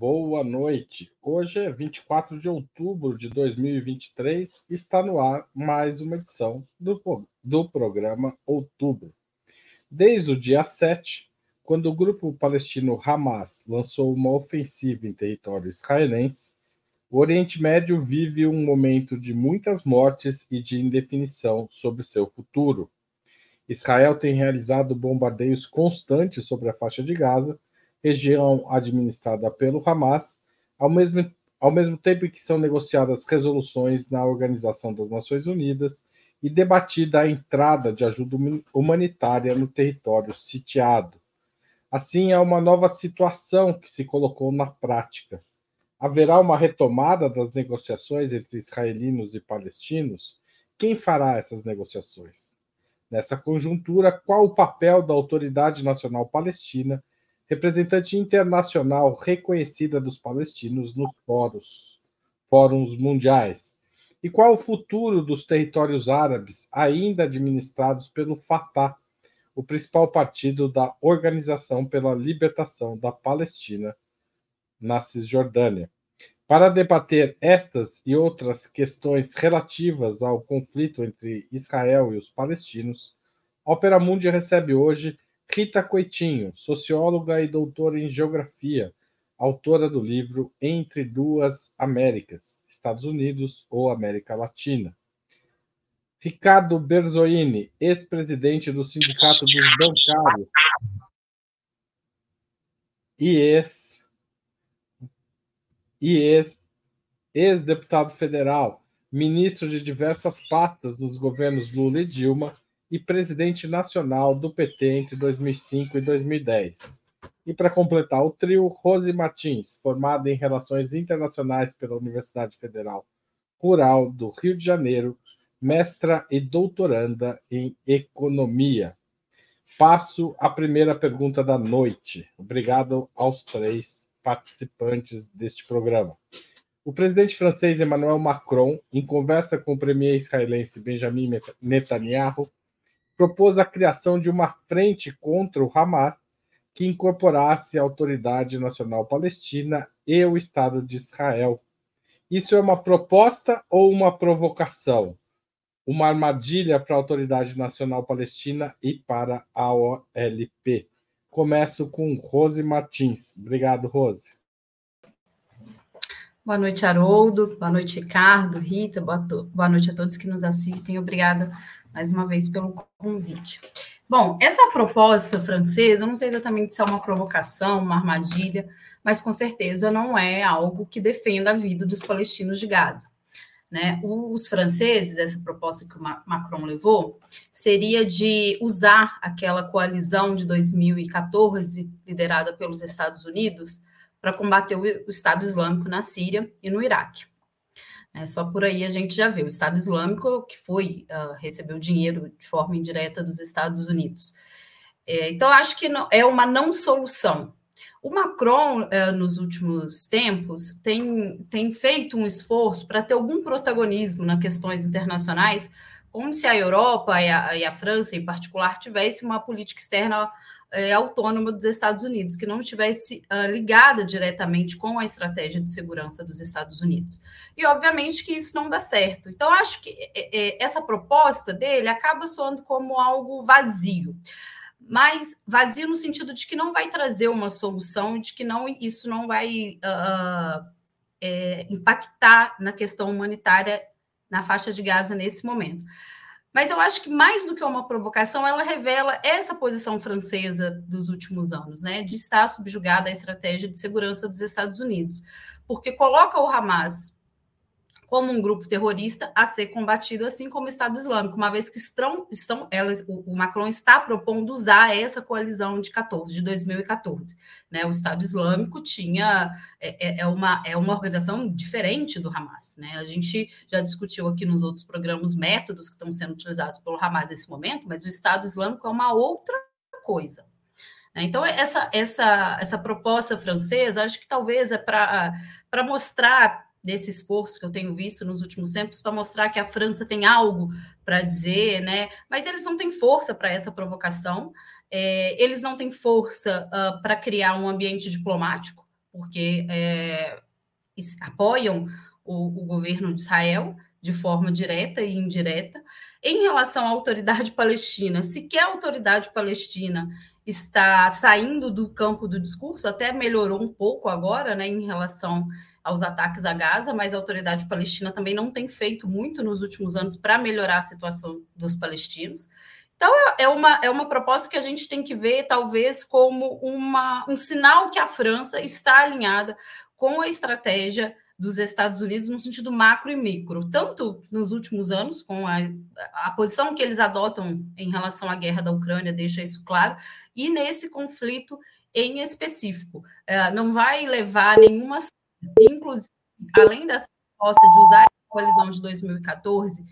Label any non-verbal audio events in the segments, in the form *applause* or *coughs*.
boa noite. Hoje é 24 de outubro de 2023 e está no ar mais uma edição do, do programa Outubro. Desde o dia 7, quando o grupo palestino Hamas lançou uma ofensiva em território israelense, o Oriente Médio vive um momento de muitas mortes e de indefinição sobre seu futuro. Israel tem realizado bombardeios constantes sobre a faixa de Gaza região administrada pelo Hamas, ao mesmo, ao mesmo tempo que são negociadas resoluções na Organização das Nações Unidas e debatida a entrada de ajuda humanitária no território sitiado. Assim, há uma nova situação que se colocou na prática. Haverá uma retomada das negociações entre israelinos e palestinos? Quem fará essas negociações? Nessa conjuntura, qual o papel da Autoridade Nacional Palestina representante internacional reconhecida dos palestinos nos fóruns, fóruns mundiais. E qual o futuro dos territórios árabes ainda administrados pelo Fatah, o principal partido da Organização pela Libertação da Palestina na Cisjordânia? Para debater estas e outras questões relativas ao conflito entre Israel e os palestinos, Opera Mundi recebe hoje Rita Coitinho, socióloga e doutora em geografia, autora do livro Entre Duas Américas, Estados Unidos ou América Latina. Ricardo Berzoini, ex-presidente do Sindicato dos Bancários e ex e ex ex-deputado federal, ministro de diversas pastas dos governos Lula e Dilma e presidente nacional do PT entre 2005 e 2010. E para completar o trio, Rose Martins, formada em Relações Internacionais pela Universidade Federal Rural do Rio de Janeiro, mestra e doutoranda em Economia. Passo à primeira pergunta da noite. Obrigado aos três participantes deste programa. O presidente francês Emmanuel Macron, em conversa com o premier israelense Benjamin Netanyahu, propôs a criação de uma frente contra o Hamas que incorporasse a Autoridade Nacional Palestina e o Estado de Israel. Isso é uma proposta ou uma provocação? Uma armadilha para a Autoridade Nacional Palestina e para a OLP? Começo com Rose Martins. Obrigado, Rose. Boa noite, Haroldo. Boa noite, Ricardo, Rita. Boa noite a todos que nos assistem. Obrigada mais uma vez pelo convite. Bom, essa proposta francesa, eu não sei exatamente se é uma provocação, uma armadilha, mas com certeza não é algo que defenda a vida dos palestinos de Gaza. Né? Os franceses, essa proposta que o Macron levou, seria de usar aquela coalizão de 2014, liderada pelos Estados Unidos, para combater o Estado Islâmico na Síria e no Iraque. É, só por aí a gente já vê o Estado Islâmico que foi uh, recebeu dinheiro de forma indireta dos Estados Unidos. É, então acho que não, é uma não solução. O Macron uh, nos últimos tempos tem, tem feito um esforço para ter algum protagonismo nas questões internacionais, como se a Europa e a, e a França em particular tivesse uma política externa é, autônoma dos Estados Unidos, que não estivesse uh, ligada diretamente com a estratégia de segurança dos Estados Unidos. E, obviamente, que isso não dá certo. Então, acho que é, é, essa proposta dele acaba soando como algo vazio. Mas vazio no sentido de que não vai trazer uma solução, de que não isso não vai uh, é, impactar na questão humanitária na faixa de Gaza nesse momento. Mas eu acho que mais do que uma provocação, ela revela essa posição francesa dos últimos anos, né, de estar subjugada à estratégia de segurança dos Estados Unidos, porque coloca o Hamas como um grupo terrorista a ser combatido, assim como o Estado Islâmico, uma vez que estão, estão elas, o, Macron está propondo usar essa coalizão de 14, de 2014. Né? O Estado Islâmico tinha é, é, é, uma, é uma organização diferente do Hamas. Né? A gente já discutiu aqui nos outros programas métodos que estão sendo utilizados pelo Hamas nesse momento, mas o Estado Islâmico é uma outra coisa. Né? Então, essa, essa, essa proposta francesa, acho que talvez é para mostrar desse esforço que eu tenho visto nos últimos tempos para mostrar que a França tem algo para dizer, né? Mas eles não têm força para essa provocação, é, eles não têm força uh, para criar um ambiente diplomático, porque é, apoiam o, o governo de Israel de forma direta e indireta. Em relação à autoridade palestina, se quer a autoridade palestina está saindo do campo do discurso, até melhorou um pouco agora, né, em relação aos ataques a Gaza, mas a autoridade palestina também não tem feito muito nos últimos anos para melhorar a situação dos palestinos. Então, é, é uma, é uma proposta que a gente tem que ver, talvez, como uma, um sinal que a França está alinhada com a estratégia dos Estados Unidos no sentido macro e micro, tanto nos últimos anos, com a, a posição que eles adotam em relação à guerra da Ucrânia, deixa isso claro, e nesse conflito em específico. É, não vai levar nenhuma. Inclusive, além dessa proposta de usar a coalizão de 2014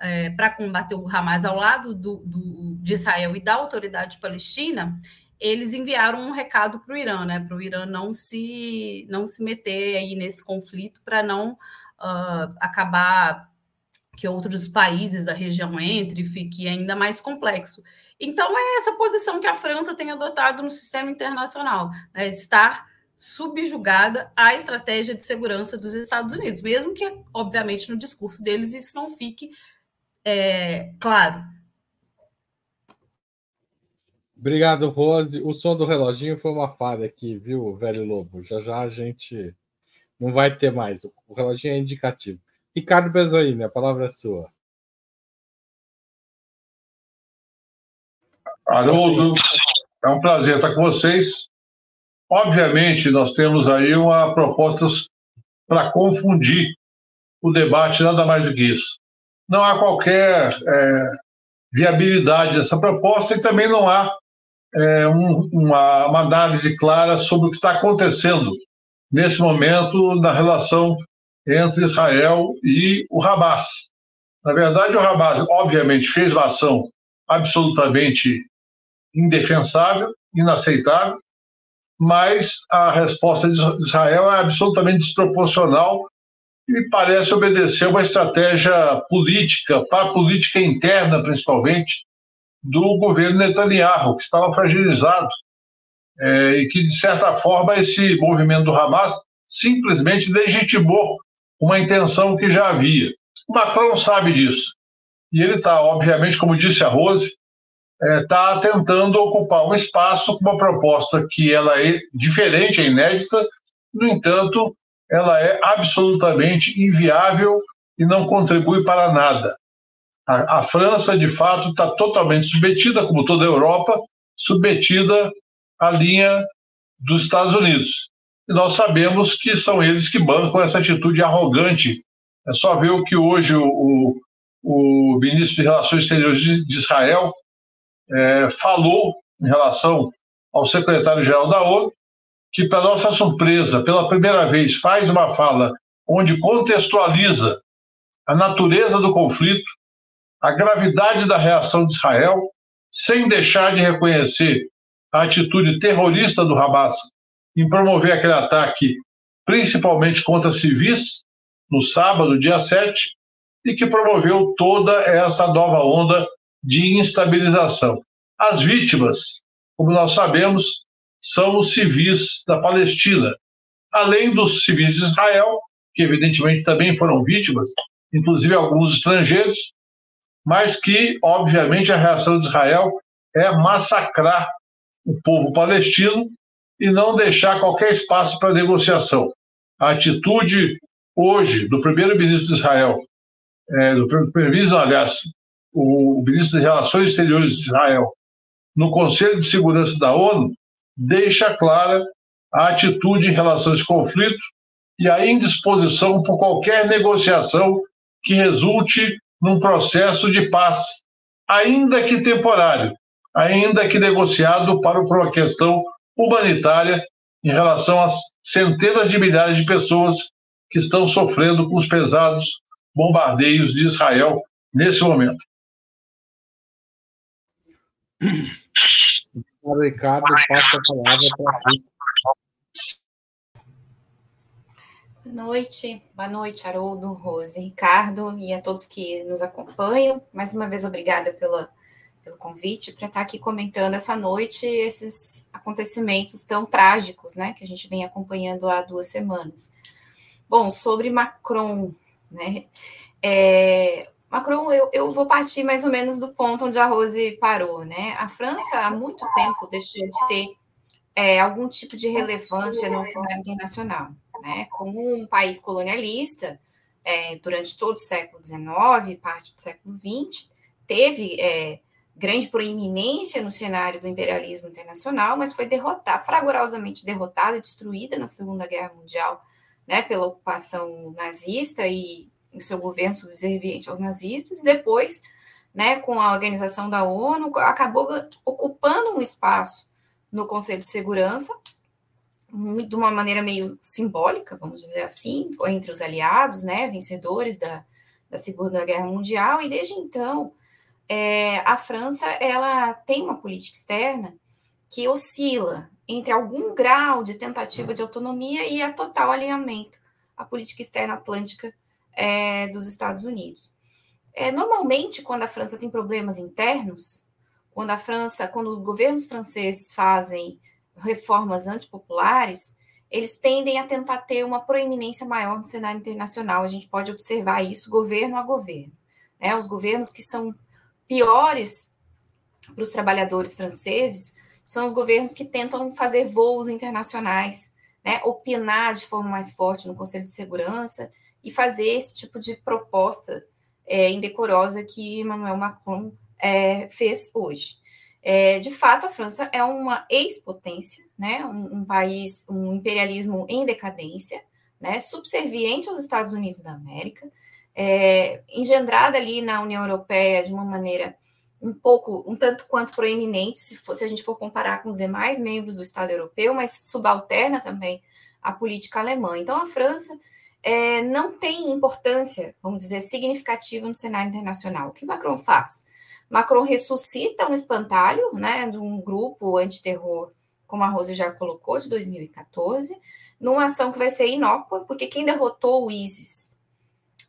é, para combater o Hamas ao lado do, do, de Israel e da autoridade palestina, eles enviaram um recado para o Irã, né? Para o Irã não se não se meter aí nesse conflito para não uh, acabar que outros países da região entrem e fique ainda mais complexo. Então é essa posição que a França tem adotado no sistema internacional, né? estar subjugada à estratégia de segurança dos Estados Unidos, mesmo que, obviamente, no discurso deles isso não fique é, claro. Obrigado, Rose. O som do reloginho foi uma falha aqui, viu, velho lobo? Já já a gente não vai ter mais. O reloginho é indicativo. Ricardo Bezoini, a palavra é sua. Haroldo, é um prazer estar com vocês. Obviamente, nós temos aí uma proposta para confundir o debate, nada mais do que isso. Não há qualquer é, viabilidade dessa proposta e também não há é, um, uma, uma análise clara sobre o que está acontecendo nesse momento na relação entre Israel e o Hamas. Na verdade, o Hamas, obviamente, fez uma ação absolutamente indefensável, inaceitável, mas a resposta de Israel é absolutamente desproporcional e parece obedecer uma estratégia política, para política interna, principalmente, do governo Netanyahu, que estava fragilizado, é, e que, de certa forma, esse movimento do Hamas simplesmente legitimou uma intenção que já havia. O Macron sabe disso. E ele está, obviamente, como disse a Rose, está é, tentando ocupar um espaço com uma proposta que ela é diferente, é inédita, no entanto, ela é absolutamente inviável e não contribui para nada. A, a França, de fato, está totalmente submetida, como toda a Europa, submetida à linha dos Estados Unidos. E nós sabemos que são eles que bancam essa atitude arrogante. É só ver o que hoje o, o ministro de Relações Exteriores de Israel é, falou em relação ao secretário-geral da ONU, que, para nossa surpresa, pela primeira vez faz uma fala onde contextualiza a natureza do conflito, a gravidade da reação de Israel, sem deixar de reconhecer a atitude terrorista do Hamas em promover aquele ataque, principalmente contra civis, no sábado, dia 7, e que promoveu toda essa nova onda de instabilização. As vítimas, como nós sabemos, são os civis da Palestina, além dos civis de Israel, que evidentemente também foram vítimas, inclusive alguns estrangeiros, mas que, obviamente, a reação de Israel é massacrar o povo palestino e não deixar qualquer espaço para negociação. A atitude hoje do primeiro-ministro de Israel, é, do primeiro-ministro, aliás, o ministro de Relações Exteriores de Israel, no Conselho de Segurança da ONU, deixa clara a atitude em relação a esse conflito e a indisposição por qualquer negociação que resulte num processo de paz, ainda que temporário, ainda que negociado para uma questão humanitária em relação às centenas de milhares de pessoas que estão sofrendo com os pesados bombardeios de Israel nesse momento. Ricardo, passa a palavra para Boa noite, boa noite, Haroldo, Rose, Ricardo e a todos que nos acompanham. Mais uma vez, obrigada pela, pelo convite para estar aqui comentando essa noite esses acontecimentos tão trágicos, né, que a gente vem acompanhando há duas semanas. Bom, sobre Macron, né, é, Macron, eu, eu vou partir mais ou menos do ponto onde a Rose parou, né? A França há muito tempo deixou de ter é, algum tipo de relevância no cenário internacional, né? Como um país colonialista, é, durante todo o século XIX, parte do século XX, teve é, grande proeminência no cenário do imperialismo internacional, mas foi derrotada, fragorosamente derrotada, destruída na Segunda Guerra Mundial, né, pela ocupação nazista e o seu governo subserviente aos nazistas, e depois, né, com a organização da ONU, acabou ocupando um espaço no Conselho de Segurança, de uma maneira meio simbólica, vamos dizer assim, entre os aliados, né, vencedores da, da Segunda Guerra Mundial, e desde então é, a França ela tem uma política externa que oscila entre algum grau de tentativa de autonomia e a total alinhamento à política externa atlântica é, dos Estados Unidos. É, normalmente, quando a França tem problemas internos, quando a França, quando os governos franceses fazem reformas antipopulares, eles tendem a tentar ter uma proeminência maior no cenário internacional. A gente pode observar isso governo a governo. Né? Os governos que são piores para os trabalhadores franceses são os governos que tentam fazer voos internacionais, né? opinar de forma mais forte no Conselho de Segurança e fazer esse tipo de proposta é, indecorosa que Emmanuel Macron é, fez hoje. É, de fato, a França é uma ex-potência, né, um, um, país, um imperialismo em decadência, né, subserviente aos Estados Unidos da América, é, engendrada ali na União Europeia de uma maneira um pouco, um tanto quanto proeminente, se, for, se a gente for comparar com os demais membros do Estado europeu, mas subalterna também à política alemã. Então, a França é, não tem importância, vamos dizer, significativa no cenário internacional. O que Macron faz? Macron ressuscita um espantalho, né, de um grupo antiterror, como a Rose já colocou, de 2014, numa ação que vai ser inócua, porque quem derrotou o ISIS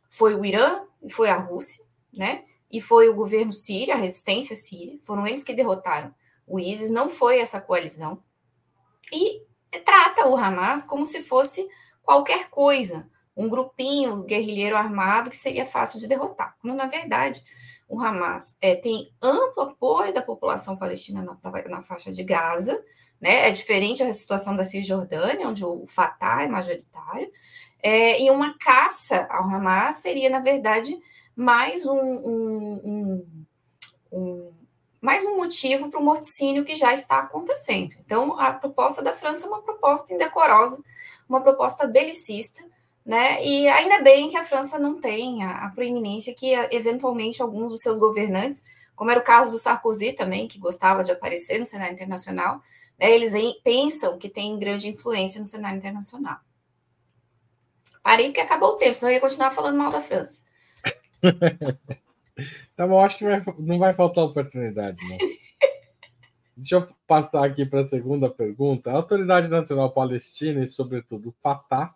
foi o Irã e foi a Rússia, né? E foi o governo sírio, a resistência síria, foram eles que derrotaram o ISIS, não foi essa coalizão. E trata o Hamas como se fosse qualquer coisa, um grupinho guerrilheiro armado que seria fácil de derrotar. Quando, na verdade, o Hamas é, tem amplo apoio da população palestina na, na, faixa de Gaza, né? É diferente a situação da Cisjordânia, onde o Fatah é majoritário, é, e uma caça ao Hamas seria, na verdade, mais um, um, um, um mais um motivo para o morticínio que já está acontecendo. Então, a proposta da França é uma proposta indecorosa, uma proposta belicista, né? E ainda bem que a França não tem a, a proeminência que eventualmente alguns dos seus governantes, como era o caso do Sarkozy também, que gostava de aparecer no cenário internacional, né, eles em, pensam que tem grande influência no cenário internacional. Parei porque acabou o tempo, senão eu ia continuar falando mal da França. *laughs* tá bom, acho que vai, não vai faltar oportunidade, não. *laughs* Deixa eu passar aqui para a segunda pergunta. A Autoridade Nacional Palestina e, sobretudo, o Fatah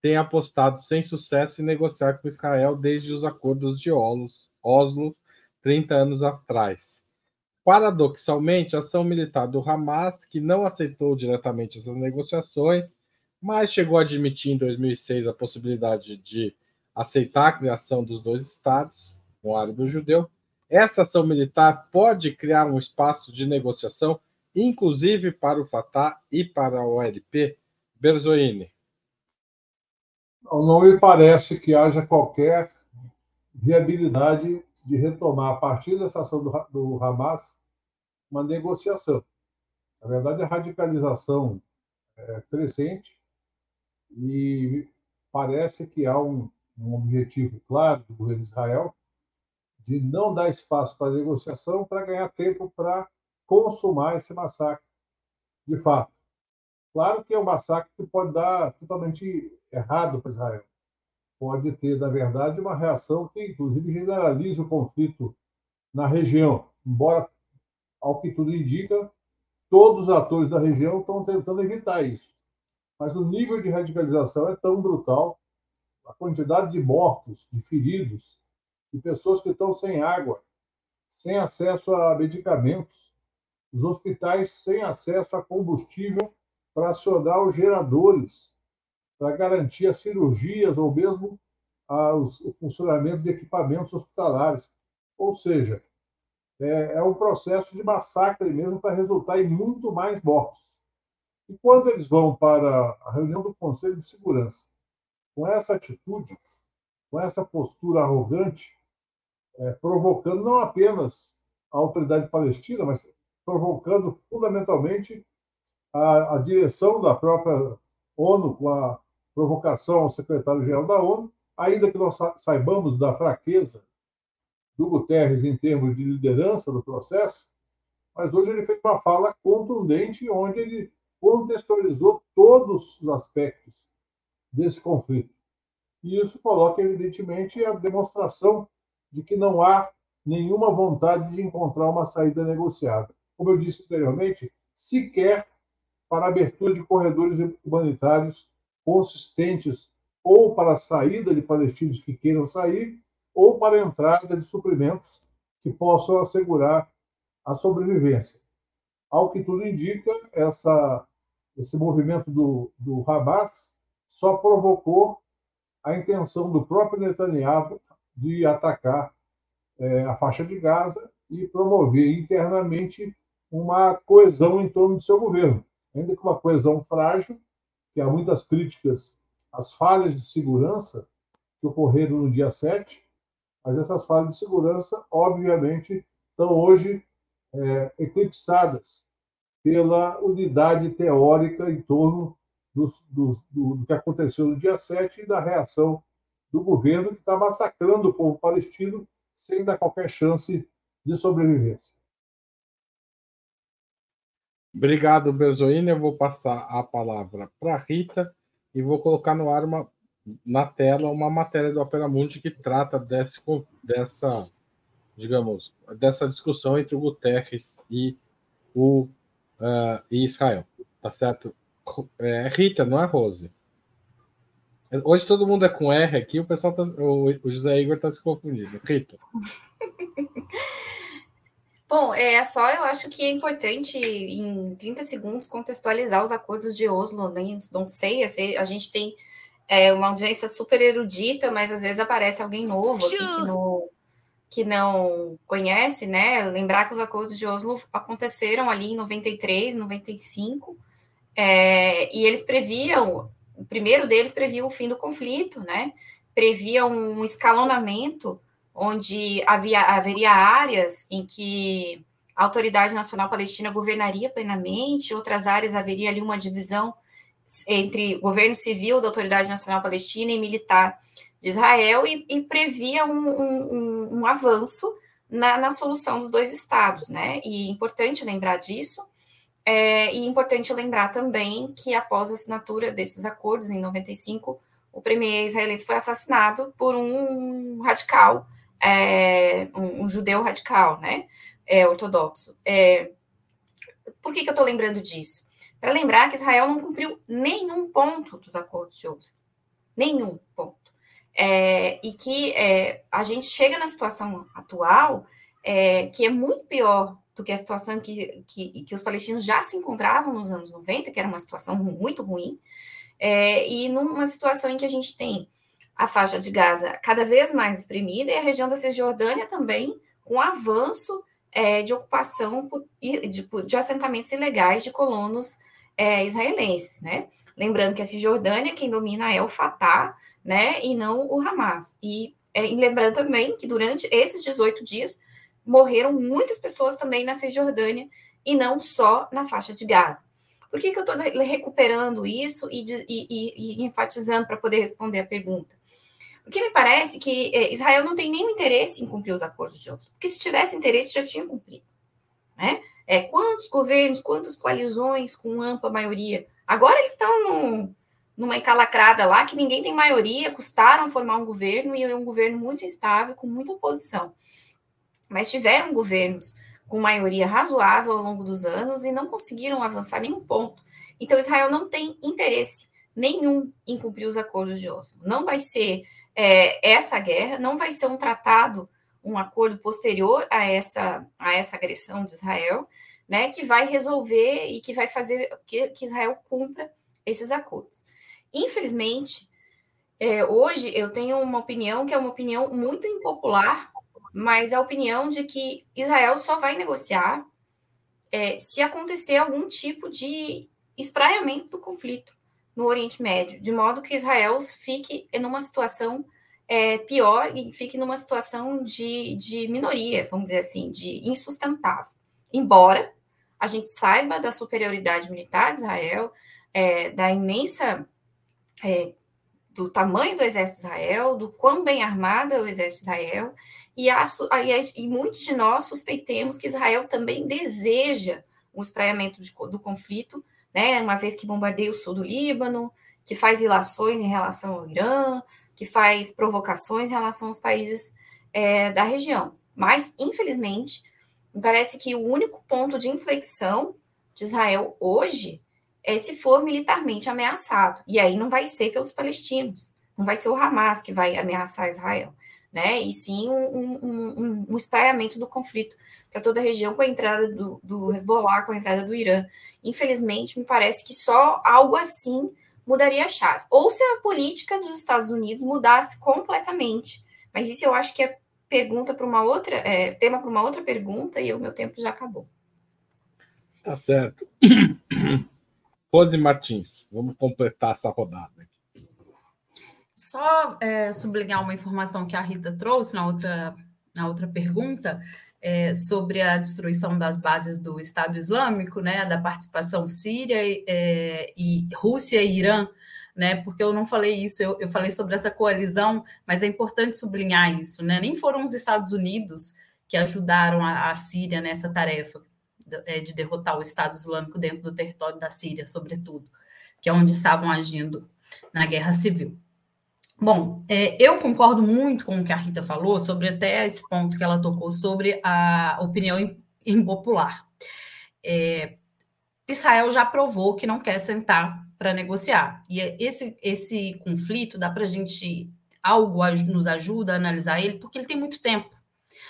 tem apostado sem sucesso em negociar com Israel desde os acordos de Oslo, 30 anos atrás. Paradoxalmente, a ação militar do Hamas, que não aceitou diretamente essas negociações, mas chegou a admitir em 2006 a possibilidade de aceitar a criação dos dois estados, um árabe e um judeu, essa ação militar pode criar um espaço de negociação, inclusive para o Fatah e para a OLP? Berzoini. Não me parece que haja qualquer viabilidade de retomar, a partir dessa ação do, do Hamas, uma negociação. Na verdade, a radicalização é crescente e parece que há um, um objetivo claro do governo de Israel de não dar espaço para negociação para ganhar tempo para consumar esse massacre de fato. Claro que é um massacre que pode dar totalmente errado para Israel. Pode ter, na verdade, uma reação que, inclusive, generalize o conflito na região. Embora, ao que tudo indica, todos os atores da região estão tentando evitar isso. Mas o nível de radicalização é tão brutal, a quantidade de mortos, de feridos, de pessoas que estão sem água, sem acesso a medicamentos, os hospitais sem acesso a combustível para acionar os geradores, para garantir as cirurgias ou mesmo os, o funcionamento de equipamentos hospitalares. Ou seja, é, é um processo de massacre mesmo para resultar em muito mais mortos. E quando eles vão para a reunião do Conselho de Segurança, com essa atitude, com essa postura arrogante, é, provocando não apenas a autoridade palestina, mas provocando fundamentalmente a, a direção da própria ONU, com a provocação ao secretário-geral da ONU, ainda que nós saibamos da fraqueza do Guterres em termos de liderança do processo, mas hoje ele fez uma fala contundente onde ele contextualizou todos os aspectos desse conflito. E isso coloca, evidentemente, a demonstração de que não há nenhuma vontade de encontrar uma saída negociada. Como eu disse anteriormente, sequer para a abertura de corredores humanitários consistentes ou para a saída de palestinos que queiram sair, ou para a entrada de suprimentos que possam assegurar a sobrevivência. Ao que tudo indica, essa, esse movimento do, do Hamas só provocou a intenção do próprio Netanyahu de atacar é, a faixa de Gaza e promover internamente uma coesão em torno do seu governo, ainda que uma coesão frágil, que há muitas críticas às falhas de segurança que ocorreram no dia 7, mas essas falhas de segurança, obviamente, estão hoje é, eclipsadas pela unidade teórica em torno dos, dos, do, do, que aconteceu no dia 7 e da reação do governo que está massacrando o povo palestino sem dar qualquer chance de sobrevivência. Obrigado, Bezoine. Eu vou passar a palavra para Rita e vou colocar no ar uma, na tela uma matéria do Opera Mundi que trata desse, dessa, digamos, dessa discussão entre o Guterres e o uh, e Israel. Tá certo? É Rita, não é Rose. Hoje todo mundo é com R aqui, o pessoal tá, o, o José Igor está se confundindo. Rita. *laughs* Bom, é só eu acho que é importante em 30 segundos contextualizar os acordos de Oslo, né? Não sei, a gente tem é, uma audiência super erudita, mas às vezes aparece alguém novo aqui que não, que não conhece, né? Lembrar que os acordos de Oslo aconteceram ali em 93, 95, é, e eles previam, o primeiro deles previa o fim do conflito, né? Previa um escalonamento onde havia, haveria áreas em que a Autoridade Nacional Palestina governaria plenamente, outras áreas haveria ali uma divisão entre governo civil da Autoridade Nacional Palestina e militar de Israel e, e previa um, um, um avanço na, na, solução dos dois estados, né? E é importante lembrar disso, é, e é importante lembrar também que após a assinatura desses acordos, em 95, o premier israelense foi assassinado por um radical, é, um, um, judeu radical, né? É, ortodoxo. É, por que, que eu estou lembrando disso? Para lembrar que Israel não cumpriu nenhum ponto dos acordos de Oslo. Nenhum ponto. É, e que é, a gente chega na situação atual, é, que é muito pior do que a situação que, que, que, os palestinos já se encontravam nos anos 90, que era uma situação muito ruim, é, e numa situação em que a gente tem a faixa de Gaza cada vez mais espremida e a região da Cisjordânia também com avanço é, de ocupação por, de, de, assentamentos ilegais de colonos é, israelenses, né? Lembrando que a Cisjordânia, quem domina é o Fatah, né? E não o Hamas. E, é, e lembrando também que durante esses 18 dias morreram muitas pessoas também na Cisjordânia e não só na faixa de Gaza. Por que, que eu estou recuperando isso e, de, e, e, e enfatizando para poder responder a pergunta? Porque me parece que é, Israel não tem nenhum interesse em cumprir os acordos de Oslo, porque se tivesse interesse já tinha cumprido, né? É, quantos governos, quantas coalizões com ampla maioria? Agora eles estão num, numa encalacrada lá que ninguém tem maioria, custaram formar um governo e é um governo muito instável, com muita oposição. Mas tiveram governos com maioria razoável ao longo dos anos e não conseguiram avançar nenhum ponto. Então, Israel não tem interesse nenhum em cumprir os acordos de Oslo. Não vai ser é, essa guerra, não vai ser um tratado um acordo posterior a essa, a essa agressão de Israel, né, que vai resolver e que vai fazer que, que Israel cumpra esses acordos. Infelizmente, é, hoje eu tenho uma opinião que é uma opinião muito impopular, mas a opinião de que Israel só vai negociar é, se acontecer algum tipo de espraiamento do conflito no Oriente Médio, de modo que Israel fique numa situação é, pior e fique numa situação de, de minoria, vamos dizer assim, de insustentável. Embora a gente saiba da superioridade militar de Israel, é, da imensa. É, do tamanho do exército de Israel, do quão bem armado é o exército de Israel, e, a, e, e muitos de nós suspeitemos que Israel também deseja um espraiamento de, do conflito, né, uma vez que bombardeia o sul do Líbano, que faz ilações em relação ao Irã, que faz provocações em relação aos países é, da região. Mas, infelizmente, me parece que o único ponto de inflexão de Israel hoje é se for militarmente ameaçado. E aí não vai ser pelos palestinos, não vai ser o Hamas que vai ameaçar Israel, né? E sim um, um, um, um espraiamento do conflito para toda a região com a entrada do, do Hezbollah, com a entrada do Irã. Infelizmente, me parece que só algo assim mudaria a chave. Ou se a política dos Estados Unidos mudasse completamente. Mas isso eu acho que é pergunta para uma outra, é, tema para uma outra pergunta e o meu tempo já acabou. Tá certo. *coughs* Rose Martins, vamos completar essa rodada. Só é, sublinhar uma informação que a Rita trouxe na outra, na outra pergunta é, sobre a destruição das bases do Estado Islâmico, né, da participação síria é, e Rússia e Irã né? Porque eu não falei isso, eu, eu falei sobre essa coalizão, mas é importante sublinhar isso, né? Nem foram os Estados Unidos que ajudaram a, a Síria nessa tarefa de, é, de derrotar o Estado Islâmico dentro do território da Síria, sobretudo, que é onde estavam agindo na guerra civil. Bom, é, eu concordo muito com o que a Rita falou sobre até esse ponto que ela tocou sobre a opinião impopular. É, Israel já provou que não quer sentar para negociar. E é esse, esse conflito dá para a gente algo nos ajuda a analisar ele, porque ele tem muito tempo.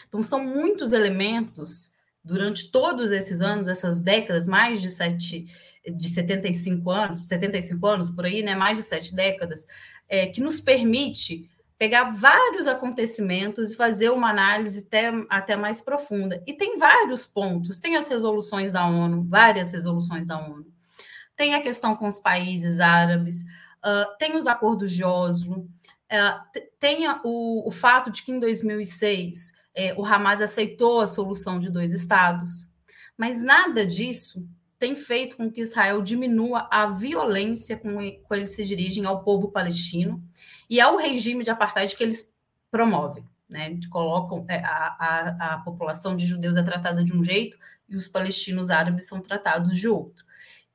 Então, são muitos elementos durante todos esses anos, essas décadas, mais de sete, de 75 anos, 75 anos por aí, né? Mais de sete décadas, é, que nos permite pegar vários acontecimentos e fazer uma análise até, até mais profunda. E tem vários pontos, tem as resoluções da ONU, várias resoluções da ONU. Tem a questão com os países árabes, uh, tem os acordos de Oslo, uh, tem o, o, fato de que em 2006 eh, o Hamas aceitou a solução de dois estados, mas nada disso tem feito com que Israel diminua a violência com que eles se dirigem ao povo palestino e ao regime de apartheid que eles promovem. Né, colocam é, a, a, a população de judeus é tratada de um jeito e os palestinos árabes são tratados de outro.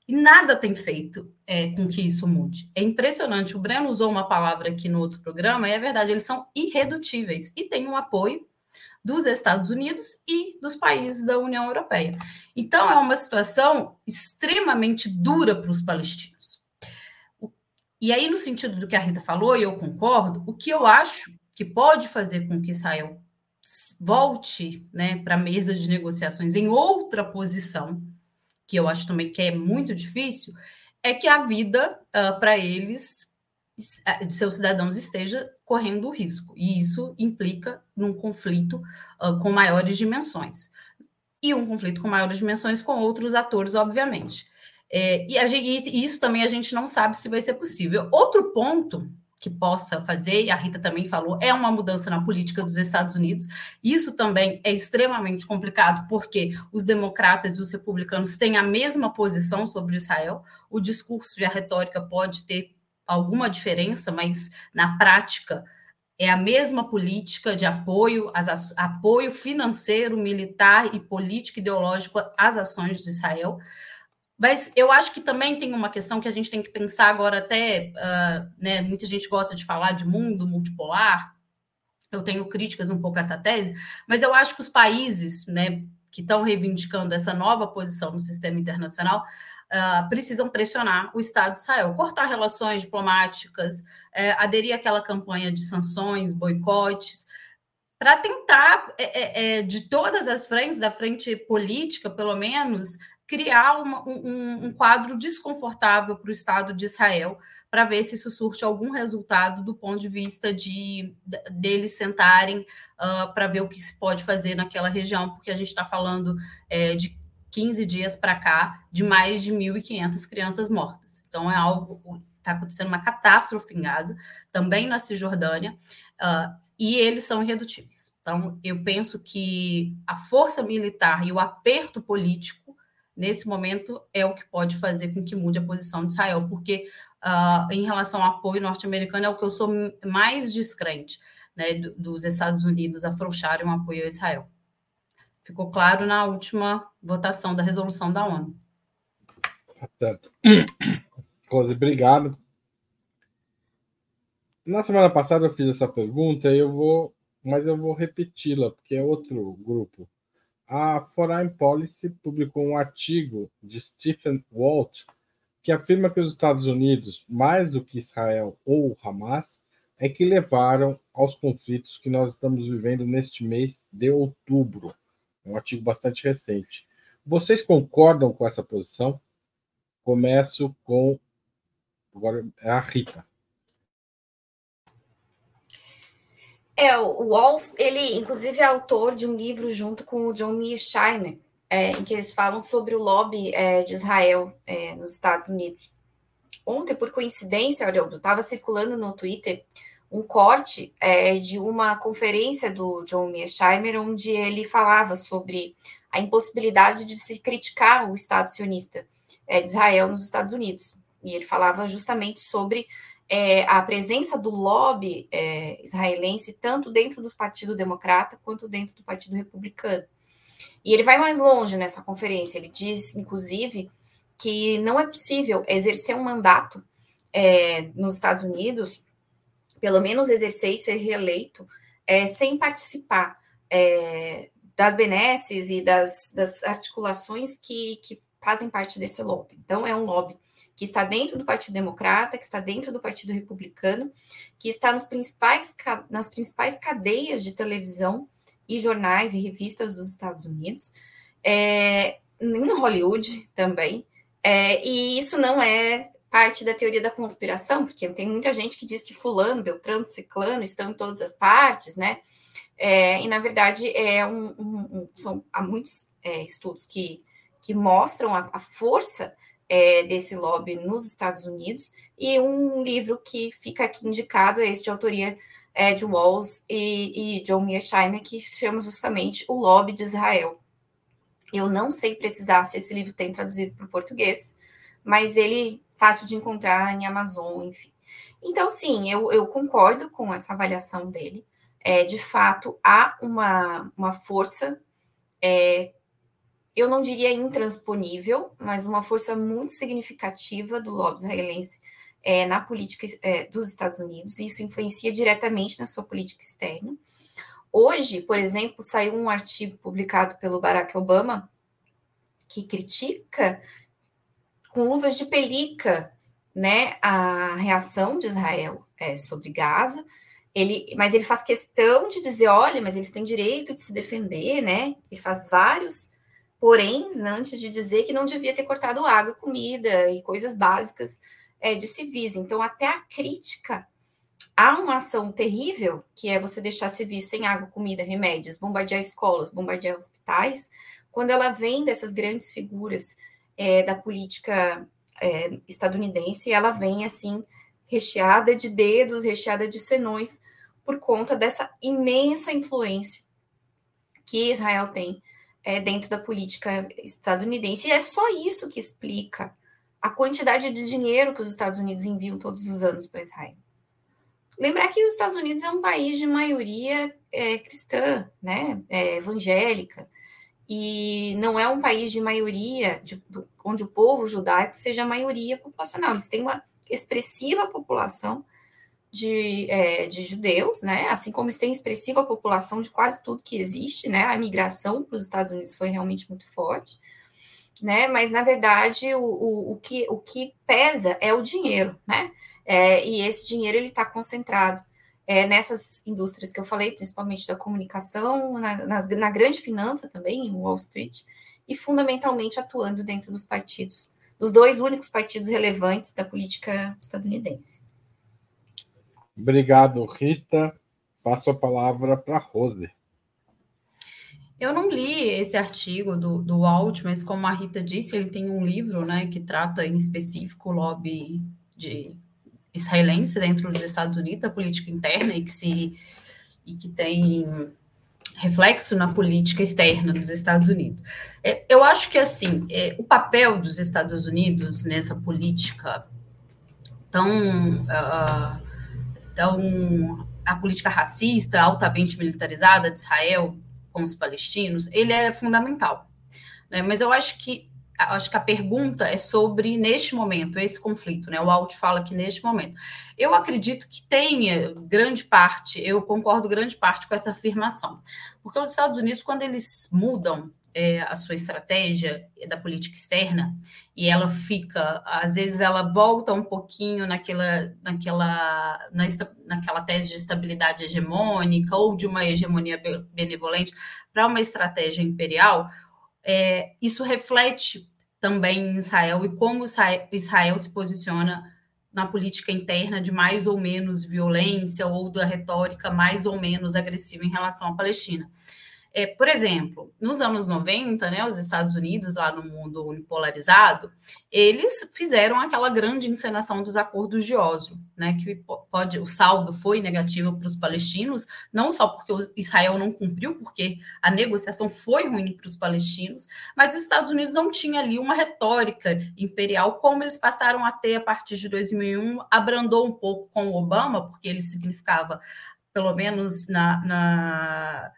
E nada tem feito é, com que isso mude. É impressionante. O Breno usou uma palavra aqui no outro programa, e é verdade, eles são irredutíveis e têm o apoio dos Estados Unidos e dos países da União Europeia. Então, é uma situação extremamente dura para os palestinos. E aí, no sentido do que a Rita falou, e eu concordo, o que eu acho que pode fazer com que Israel volte né, para a mesa de negociações em outra posição, que eu acho também que é muito difícil, é que a vida uh, para eles, de seus cidadãos, esteja correndo risco. E isso implica num conflito uh, com maiores dimensões. E um conflito com maiores dimensões com outros atores, obviamente. É, e, gente, e isso também a gente não sabe se vai ser possível. Outro ponto que possa fazer, e a Rita também falou, é uma mudança na política dos Estados Unidos. Isso também é extremamente complicado, porque os democratas e os republicanos têm a mesma posição sobre Israel. O discurso e a retórica pode ter alguma diferença, mas na prática é a mesma política de apoio, as, apoio financeiro, militar e político ideológico às ações de Israel. Mas eu acho que também tem uma questão que a gente tem que pensar agora, até uh, né, muita gente gosta de falar de mundo multipolar. Eu tenho críticas um pouco a essa tese, mas eu acho que os países né, que estão reivindicando essa nova posição no sistema internacional uh, precisam pressionar o Estado de Israel, cortar relações diplomáticas, uh, aderir àquela campanha de sanções, boicotes, para tentar, é, é, é, de todas as frentes, da frente política, pelo menos, criar uma, um, um, quadro desconfortável para o Estado de Israel, para ver se isso surte algum resultado do ponto de vista de deles sentarem uh, para ver o que se pode fazer naquela região, porque a gente está falando é, de 15 dias para cá de mais de 1.500 crianças mortas. Então é algo está acontecendo uma catástrofe em Gaza, também na Cisjordânia, uh, e eles são irredutíveis. Então eu penso que a força militar e o aperto político nesse momento é o que pode fazer com que mude a posição de Israel, porque uh, em relação ao apoio norte-americano é o que eu sou mais descrente, né, dos Estados Unidos afrouxarem o apoio a Israel. Ficou claro na última votação da resolução da ONU. Certo. Rose, obrigado. Na semana passada eu fiz essa pergunta e eu vou, mas eu vou repeti-la, porque é outro grupo a Foreign Policy publicou um artigo de Stephen Walt que afirma que os Estados Unidos, mais do que Israel ou Hamas, é que levaram aos conflitos que nós estamos vivendo neste mês de outubro. É um artigo bastante recente. Vocês concordam com essa posição? Começo com agora é a Rita. É, o Walls, ele inclusive é autor de um livro junto com o John Mearsheimer, é, em que eles falam sobre o lobby é, de Israel é, nos Estados Unidos. Ontem, por coincidência, eu estava circulando no Twitter um corte é, de uma conferência do John Mearsheimer, onde ele falava sobre a impossibilidade de se criticar o Estado sionista é, de Israel nos Estados Unidos. E ele falava justamente sobre é, a presença do lobby é, israelense, tanto dentro do Partido Democrata quanto dentro do Partido Republicano. E ele vai mais longe nessa conferência, ele diz, inclusive, que não é possível exercer um mandato é, nos Estados Unidos, pelo menos exercer e ser reeleito, é, sem participar é, das benesses e das, das articulações que, que fazem parte desse lobby. Então, é um lobby que está dentro do Partido Democrata, que está dentro do Partido Republicano, que está nos principais, nas principais cadeias de televisão e jornais e revistas dos Estados Unidos, é, em Hollywood também. É, e isso não é parte da teoria da conspiração, porque tem muita gente que diz que fulano, Beltrano, Ciclano estão em todas as partes, né? É, e na verdade é um, um, um, são há muitos é, estudos que, que mostram a, a força é, desse lobby nos Estados Unidos, e um livro que fica aqui indicado é esse de autoria é, de Walls e, e John Mearsheimer, que chama justamente O Lobby de Israel. Eu não sei precisar se esse livro tem traduzido para o português, mas ele fácil de encontrar em Amazon, enfim. Então, sim, eu, eu concordo com essa avaliação dele. É, de fato, há uma, uma força é, eu não diria intransponível, mas uma força muito significativa do lobby israelense é, na política é, dos Estados Unidos, isso influencia diretamente na sua política externa. Hoje, por exemplo, saiu um artigo publicado pelo Barack Obama que critica com luvas de pelica né, a reação de Israel é, sobre Gaza, ele, mas ele faz questão de dizer, olha, mas eles têm direito de se defender, né? Ele faz vários porém, antes de dizer que não devia ter cortado água, comida e coisas básicas é, de civis. Então, até a crítica a uma ação terrível, que é você deixar civis sem água, comida, remédios, bombardear escolas, bombardear hospitais, quando ela vem dessas grandes figuras é, da política é, estadunidense, ela vem assim recheada de dedos, recheada de senões, por conta dessa imensa influência que Israel tem é, dentro da política estadunidense. E é só isso que explica a quantidade de dinheiro que os Estados Unidos enviam todos os anos para Israel. Lembrar que os Estados Unidos é um país de maioria é, cristã, né, é, evangélica, e não é um país de maioria, de, onde o povo judaico seja a maioria populacional. Eles têm uma expressiva população de, é, de judeus, né? Assim como eles têm expressiva população de quase tudo que existe, né? A migração para os Estados Unidos foi realmente muito forte, né? Mas na verdade o, o, o, que, o que pesa é o dinheiro, né? É, e esse dinheiro ele está concentrado é, nessas indústrias que eu falei, principalmente da comunicação, na, nas, na grande finança também, em Wall Street, e fundamentalmente atuando dentro dos partidos, dos dois únicos partidos relevantes da política estadunidense. Obrigado, Rita. Passo a palavra para a Rose. Eu não li esse artigo do, do Walt, mas como a Rita disse, ele tem um livro né, que trata em específico o lobby de israelense dentro dos Estados Unidos, a política interna, e que, se, e que tem reflexo na política externa dos Estados Unidos. É, eu acho que, assim, é, o papel dos Estados Unidos nessa política tão... Uh, tão a política racista, altamente militarizada de Israel com os palestinos, ele é fundamental. Né? Mas eu acho que acho que a pergunta é sobre neste momento, esse conflito, né? O Alt fala que neste momento. Eu acredito que tenha grande parte, eu concordo grande parte com essa afirmação. Porque os Estados Unidos, quando eles mudam é, a sua estratégia da política externa e ela fica, às vezes ela volta um pouquinho naquela, naquela, na, naquela tese de estabilidade hegemônica ou de uma hegemonia benevolente para uma estratégia imperial, é, isso reflete também em Israel e como Israel se posiciona na política interna de mais ou menos violência ou da retórica mais ou menos agressiva em relação à Palestina. É, por exemplo, nos anos 90, né, os Estados Unidos, lá no mundo unipolarizado, eles fizeram aquela grande encenação dos acordos de Oslo, né, que pode, o saldo foi negativo para os palestinos, não só porque Israel não cumpriu, porque a negociação foi ruim para os palestinos, mas os Estados Unidos não tinha ali uma retórica imperial como eles passaram a ter a partir de 2001, abrandou um pouco com o Obama, porque ele significava, pelo menos na, na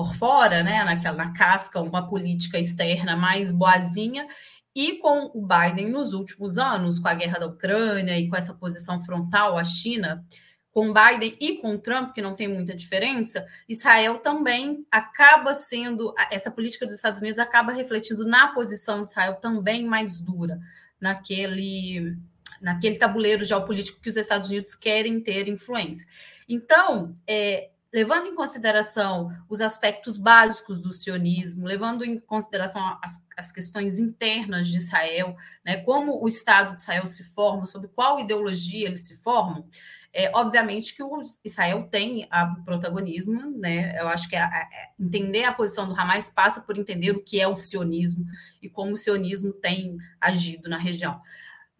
por fora, né, naquela, na casca, uma política externa mais boazinha, e com o Biden nos últimos anos, com a guerra da Ucrânia e com essa posição frontal à China, com Biden e com Trump, que não tem muita diferença, Israel também acaba sendo, essa política dos Estados Unidos acaba refletindo na posição de Israel também mais dura, naquele, naquele tabuleiro geopolítico que os Estados Unidos querem ter influência. Então, é, levando em consideração os aspectos básicos do sionismo, levando em consideração as, as, questões internas de Israel, né, como o Estado de Israel se forma, sobre qual ideologia eles se formam, é, obviamente que o Israel tem o protagonismo, né? Eu acho que a, a, entender a posição do Hamas passa por entender o que é o sionismo e como o sionismo tem agido na região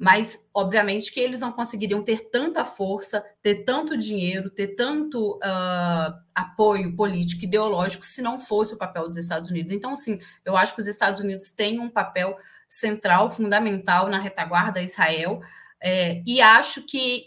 mas obviamente que eles não conseguiriam ter tanta força, ter tanto dinheiro, ter tanto uh, apoio político, ideológico, se não fosse o papel dos Estados Unidos. Então, sim, eu acho que os Estados Unidos têm um papel central, fundamental na retaguarda a Israel, é, e acho que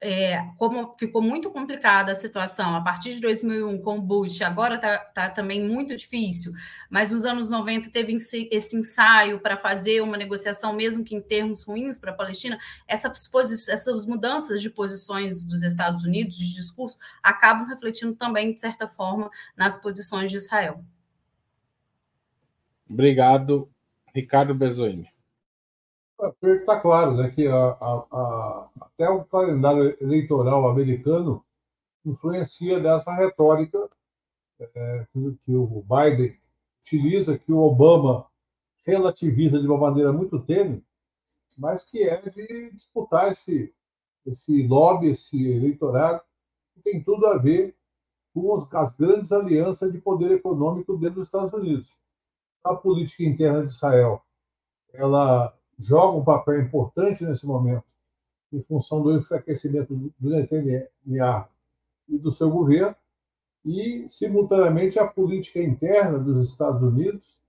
é, como ficou muito complicada a situação a partir de 2001 com o Bush, agora está tá também muito difícil, mas nos anos 90 teve esse ensaio para fazer uma negociação, mesmo que em termos ruins para a Palestina, essas, essas mudanças de posições dos Estados Unidos, de discurso, acabam refletindo também, de certa forma, nas posições de Israel. Obrigado, Ricardo Berzoini. Está claro né, que a, a, a, até o calendário eleitoral americano influencia dessa retórica é, que, que, o Biden utiliza, que o Obama relativiza de uma maneira muito tênue, mas que é de disputar esse, esse lobby, esse eleitorado, que tem tudo a ver com as grandes alianças de poder econômico dentro dos Estados Unidos. A política interna de Israel, ela joga um papel importante nesse momento, em função do enfraquecimento do Netanyahu e do seu governo, e, simultaneamente, a política interna dos Estados Unidos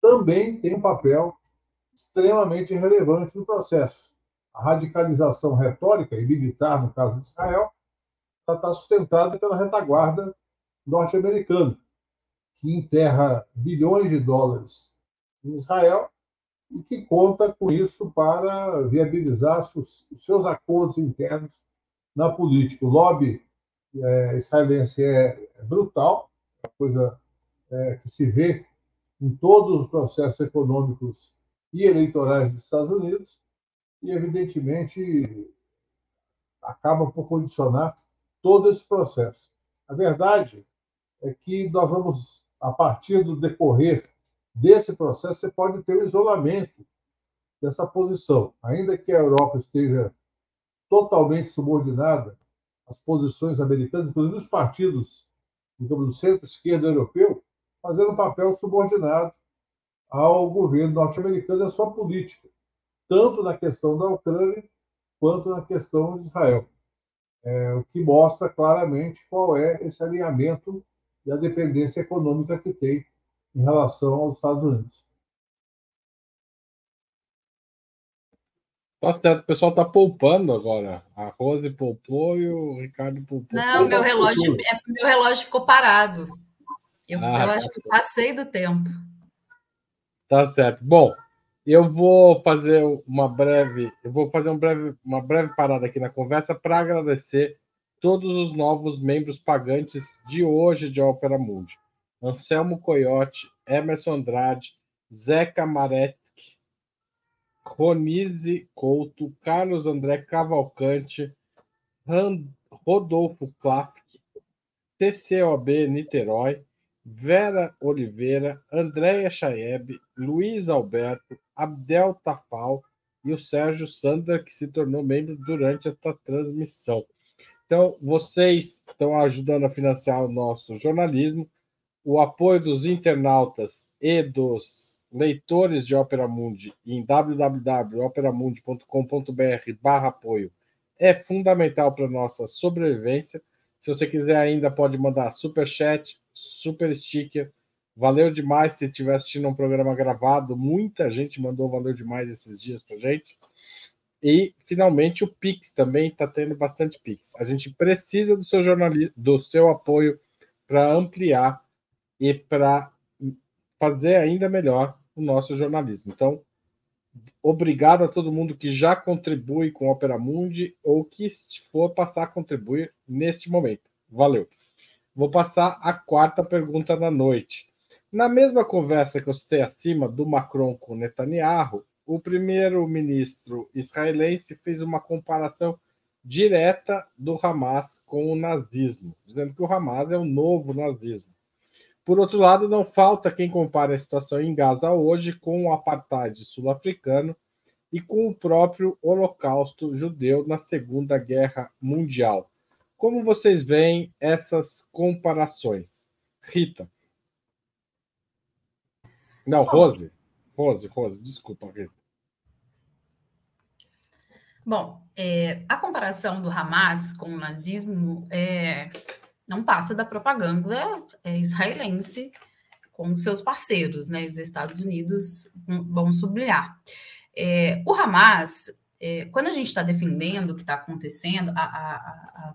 também tem um papel extremamente relevante no processo. A radicalização retórica e militar, no caso de Israel, está sustentada pela retaguarda norte-americana, que enterra bilhões de dólares em Israel e que conta com isso para viabilizar os seus acordos internos na política. O lobby é, israelense é, é brutal, é coisa é, que se vê em todos os processos econômicos e eleitorais dos Estados Unidos, e, evidentemente, acaba por condicionar todo esse processo. A verdade é que nós vamos, a partir do decorrer desse processo, você pode ter o um isolamento dessa posição. Ainda que a Europa esteja totalmente subordinada às posições americanas, inclusive os partidos, do centro-esquerda europeu, fazendo um papel subordinado ao governo norte-americano e à sua política, tanto na questão da Ucrânia quanto na questão de Israel. É, o que mostra claramente qual é esse alinhamento e a dependência econômica que tem em relação aos Estados Unidos. Tá certo, o pessoal tá poupando agora. A Rose poupou e o Ricardo poupou. Não, meu relógio, é, meu relógio ficou parado. Eu, ah, eu tá acho que passei do tempo. Tá certo. Bom, eu vou fazer uma breve, eu vou fazer um breve, uma breve parada aqui na conversa para agradecer todos os novos membros pagantes de hoje de Ópera Mundi. Anselmo Coyote, Emerson Andrade, Zeca Maretsky, Ronise Couto, Carlos André Cavalcante, Rodolfo Klafk, TCOB Niterói, Vera Oliveira, Andréia Chaeb, Luiz Alberto, Abdel Tafal e o Sérgio Sandra, que se tornou membro durante esta transmissão. Então, vocês estão ajudando a financiar o nosso jornalismo, o apoio dos internautas e dos leitores de Opera Mundi em www.operamundi.com.br barra apoio é fundamental para nossa sobrevivência. Se você quiser ainda, pode mandar super chat, super sticker. Valeu demais se estiver assistindo um programa gravado. Muita gente mandou valeu demais esses dias para gente. E finalmente o Pix também está tendo bastante Pix. A gente precisa do seu jornalismo, do seu apoio para ampliar e para fazer ainda melhor o nosso jornalismo. Então, obrigado a todo mundo que já contribui com Opera Mundi ou que for passar a contribuir neste momento. Valeu. Vou passar a quarta pergunta da noite. Na mesma conversa que eu citei acima do Macron com Netanyahu, o primeiro-ministro israelense fez uma comparação direta do Hamas com o nazismo, dizendo que o Hamas é o novo nazismo. Por outro lado, não falta quem compare a situação em Gaza hoje com o apartheid sul-africano e com o próprio Holocausto judeu na Segunda Guerra Mundial. Como vocês veem essas comparações? Rita. Não, Rose. Rose, Rose, desculpa, Rita. Bom, é, a comparação do Hamas com o nazismo é, não passa da propaganda é, israelense com seus parceiros, né? Os Estados Unidos vão sublinhar. É, o Hamas, é, quando a gente está defendendo o que está acontecendo, a, a, a,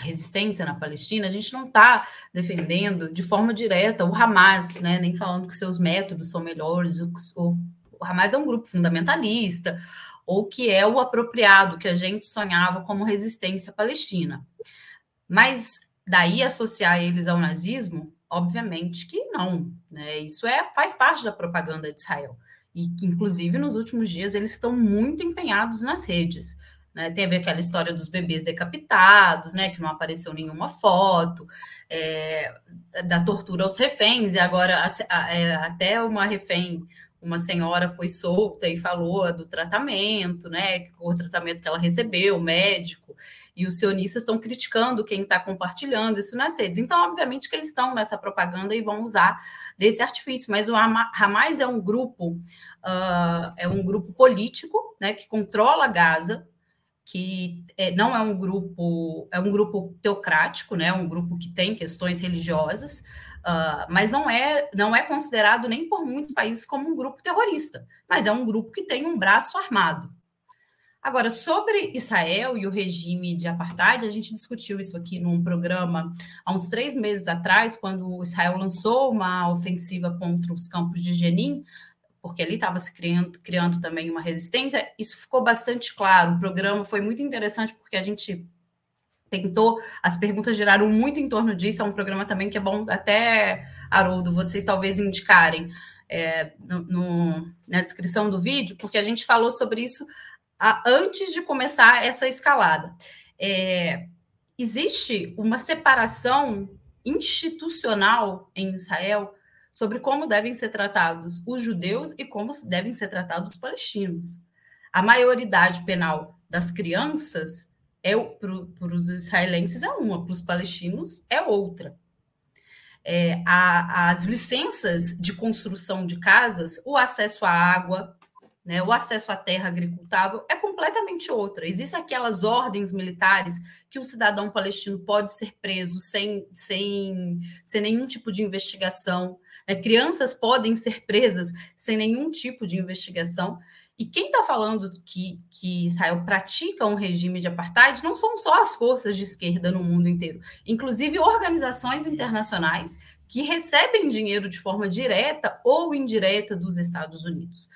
resistência na Palestina, a gente não está defendendo de forma direta o Hamas, né, nem falando que seus métodos são melhores. O, o, o Hamas é um grupo fundamentalista, ou que é o apropriado que a gente sonhava como resistência palestina. Mas daí associar eles ao nazismo, obviamente que não. Né? Isso é faz parte da propaganda de Israel. E, inclusive, nos últimos dias, eles estão muito empenhados nas redes. Né? Teve aquela história dos bebês decapitados, né? Que não apareceu nenhuma foto, é, da tortura aos reféns, e agora a, a, é, até uma refém, uma senhora foi solta e falou do tratamento, né? O tratamento que ela recebeu, o médico, e os sionistas estão criticando quem está compartilhando isso nas redes. Então, obviamente, que eles estão nessa propaganda e vão usar desse artifício, mas o Hamas é um grupo, uh, é um grupo político, né? Que controla Gaza que é, não é um grupo, é um grupo teocrático, né? Um grupo que tem questões religiosas, uh, mas não é, não é considerado nem por muitos países como um grupo terrorista, mas é um grupo que tem um braço armado. Agora, sobre Israel e o regime de apartheid, a gente discutiu isso aqui num programa há uns três meses atrás, quando Israel lançou uma ofensiva contra os campos de Jenin, porque ali estava se criando, criando também uma resistência, isso ficou bastante claro. O programa foi muito interessante porque a gente tentou, as perguntas geraram muito em torno disso. É um programa também que é bom, até, Haroldo, vocês talvez indicarem é, no, no, na descrição do vídeo, porque a gente falou sobre isso a, antes de começar essa escalada. É, existe uma separação institucional em Israel sobre como devem ser tratados os judeus e como devem ser tratados os palestinos. A maioridade penal das crianças é para os israelenses é uma, para os palestinos é outra. É, a, as licenças de construção de casas, o acesso à água, né, o acesso à terra agricultável é completamente outra. Existem aquelas ordens militares que o cidadão palestino pode ser preso sem, sem, sem nenhum tipo de investigação. Né? Crianças podem ser presas sem nenhum tipo de investigação. E quem está falando que, que Israel pratica um regime de apartheid não são só as forças de esquerda no mundo inteiro, inclusive organizações internacionais que recebem dinheiro de forma direta ou indireta dos Estados Unidos.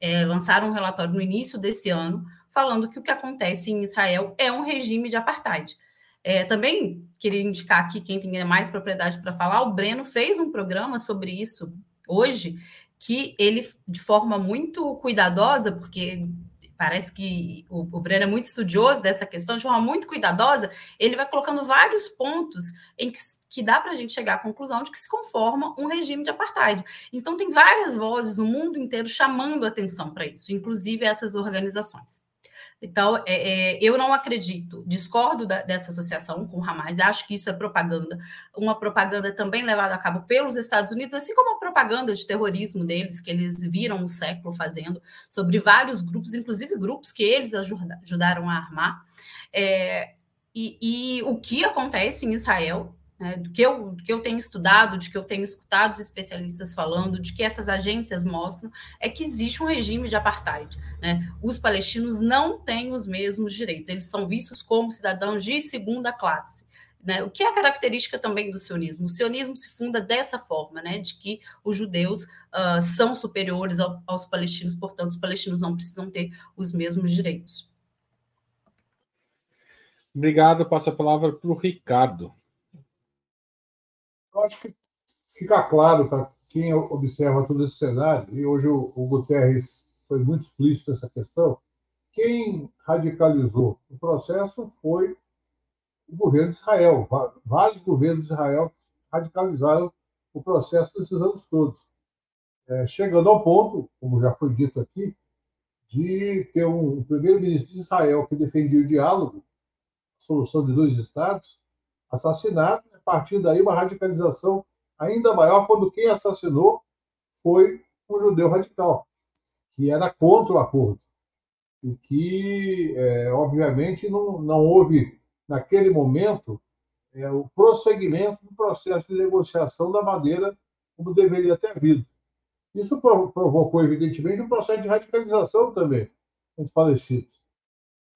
É, lançaram um relatório no início desse ano falando que o que acontece em Israel é um regime de apartheid. É, também queria indicar aqui quem tem mais propriedade para falar, o Breno fez um programa sobre isso hoje, que ele, de forma muito cuidadosa, porque parece que o, o Breno é muito estudioso dessa questão, de forma muito cuidadosa, ele vai colocando vários pontos em que, que dá para a gente chegar à conclusão de que se conforma um regime de apartheid. Então, tem várias vozes no mundo inteiro chamando atenção para isso, inclusive essas organizações. Então, é, é, eu não acredito, discordo da, dessa associação com o Hamas, acho que isso é propaganda, uma propaganda também levada a cabo pelos Estados Unidos, assim como a propaganda de terrorismo deles, que eles viram o século fazendo, sobre vários grupos, inclusive grupos que eles ajudaram a armar. É, e, e o que acontece em Israel né, do, que eu, do que eu tenho estudado, de que eu tenho escutado os especialistas falando, de que essas agências mostram, é que existe um regime de apartheid. Né? Os palestinos não têm os mesmos direitos, eles são vistos como cidadãos de segunda classe. Né? O que é a característica também do sionismo? O sionismo se funda dessa forma, né? de que os judeus uh, são superiores ao, aos palestinos, portanto, os palestinos não precisam ter os mesmos direitos. Obrigado. Passo a palavra para o Ricardo. Acho que fica claro para quem observa todo esse cenário, e hoje o, o Guterres foi muito explícito nessa questão, quem radicalizou o processo foi o governo de Israel. Vários governos de Israel radicalizaram o processo desses anos todos. É, chegando ao ponto, como já foi dito aqui, de ter um, um primeiro-ministro de Israel que defendia o diálogo, a solução de dois estados, assassinado, partir daí uma radicalização ainda maior quando quem assassinou foi um judeu radical, que era contra o acordo. E que, é, obviamente, não, não houve, naquele momento, é, o prosseguimento do processo de negociação da madeira como deveria ter havido. Isso provocou, evidentemente, um processo de radicalização também entre os palestinos.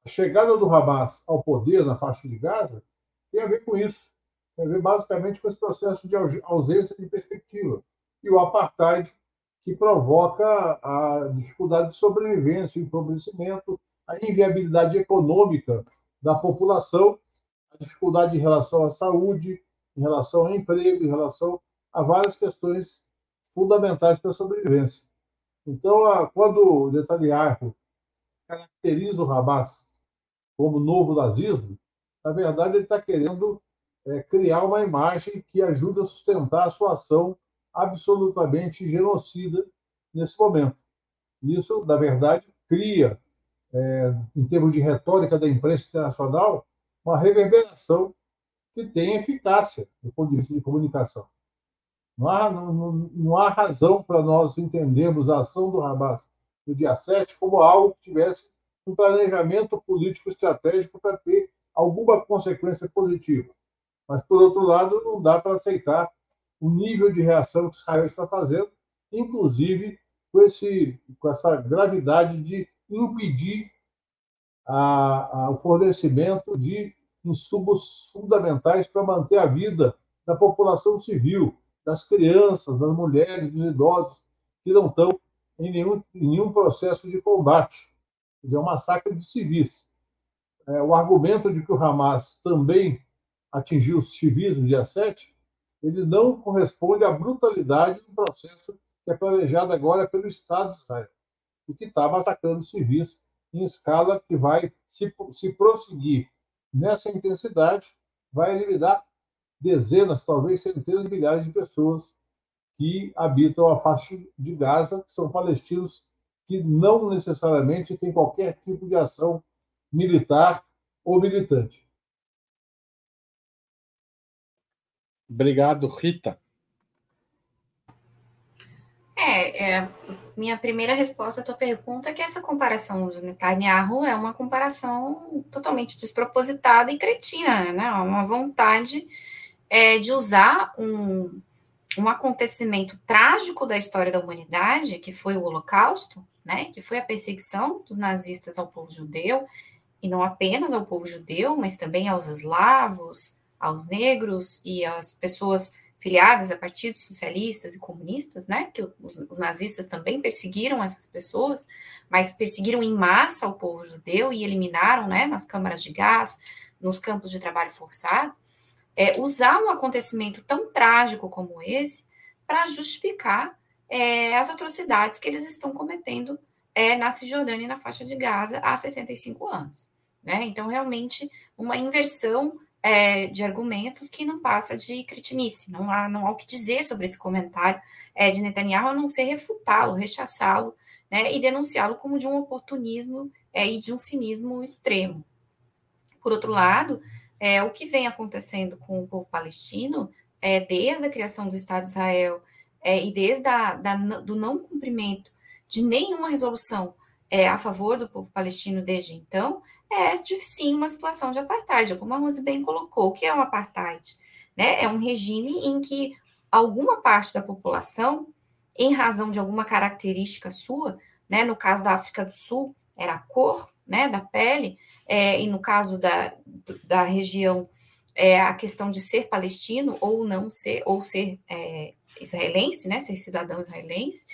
A chegada do Hamas ao poder na faixa de Gaza tem a ver com isso tem a ver basicamente com esse processo de ausência de perspectiva. E o apartheid, que provoca a dificuldade de sobrevivência, o empobrecimento, a inviabilidade econômica da população, a dificuldade em relação à saúde, em relação ao emprego, em relação a várias questões fundamentais para a sobrevivência. Então, quando Netanyahu caracteriza o Hamas como novo nazismo, na verdade ele está querendo é, criar uma imagem que ajuda a sustentar a sua ação absolutamente genocida nesse momento. Isso, na verdade, cria, é, em termos de retórica da imprensa internacional, uma reverberação que tem eficácia do ponto de vista de comunicação. Não há, não, não há razão para nós entendermos a ação do Hamas no dia 7 como algo que tivesse um planejamento político estratégico para ter alguma consequência positiva. Mas, por outro lado, não dá para aceitar o nível de reação que Israel está fazendo, inclusive com, esse, com essa gravidade de impedir a, a, o fornecimento de insumos fundamentais para manter a vida da população civil, das crianças, das mulheres, dos idosos, que não estão em nenhum, em nenhum processo de combate. Quer dizer, é um massacre de civis. É, o argumento de que o Hamas também atingiu os civis no dia 7, ele não corresponde à brutalidade do processo que é planejado agora pelo Estado de Israel, e que está massacrando civis em escala que vai se, se prosseguir nessa intensidade, vai eliminar dezenas, talvez centenas de milhares de pessoas que habitam a faixa de Gaza, que são palestinos que não necessariamente têm qualquer tipo de ação militar ou militante. Obrigado, Rita. É, é, minha primeira resposta à tua pergunta é que essa comparação de Netanyahu é uma comparação totalmente despropositada e cretina, né? Uma vontade é, de usar um, um acontecimento trágico da história da humanidade, que foi o Holocausto, né? Que foi a perseguição dos nazistas ao povo judeu, e não apenas ao povo judeu, mas também aos eslavos, aos negros e às pessoas filiadas a partidos socialistas e comunistas, né? Que os, os, nazistas também perseguiram essas pessoas, mas perseguiram em massa o povo judeu e eliminaram, né? Nas câmaras de gás, nos campos de trabalho forçado. É, usar um acontecimento tão trágico como esse para justificar é, as atrocidades que eles estão cometendo é, na Cisjordânia e na faixa de Gaza há 75 anos. Né? Então, realmente, uma inversão é, de argumentos que não passa de cretinice. Não há, não há o que dizer sobre esse comentário é, de Netanyahu, a não ser refutá-lo, rechaçá-lo né, e denunciá-lo como de um oportunismo é, e de um cinismo extremo. Por outro lado, é, o que vem acontecendo com o povo palestino, é, desde a criação do Estado de Israel é, e desde a, da, do não cumprimento de nenhuma resolução é, a favor do povo palestino desde então, é sim uma situação de apartheid, como a Rose bem colocou. O que é o apartheid? Né? É um regime em que alguma parte da população, em razão de alguma característica sua, né, no caso da África do Sul, era a cor né, da pele, é, e no caso da, da região, é a questão de ser palestino ou não ser, ou ser é, israelense, né, ser cidadão israelense,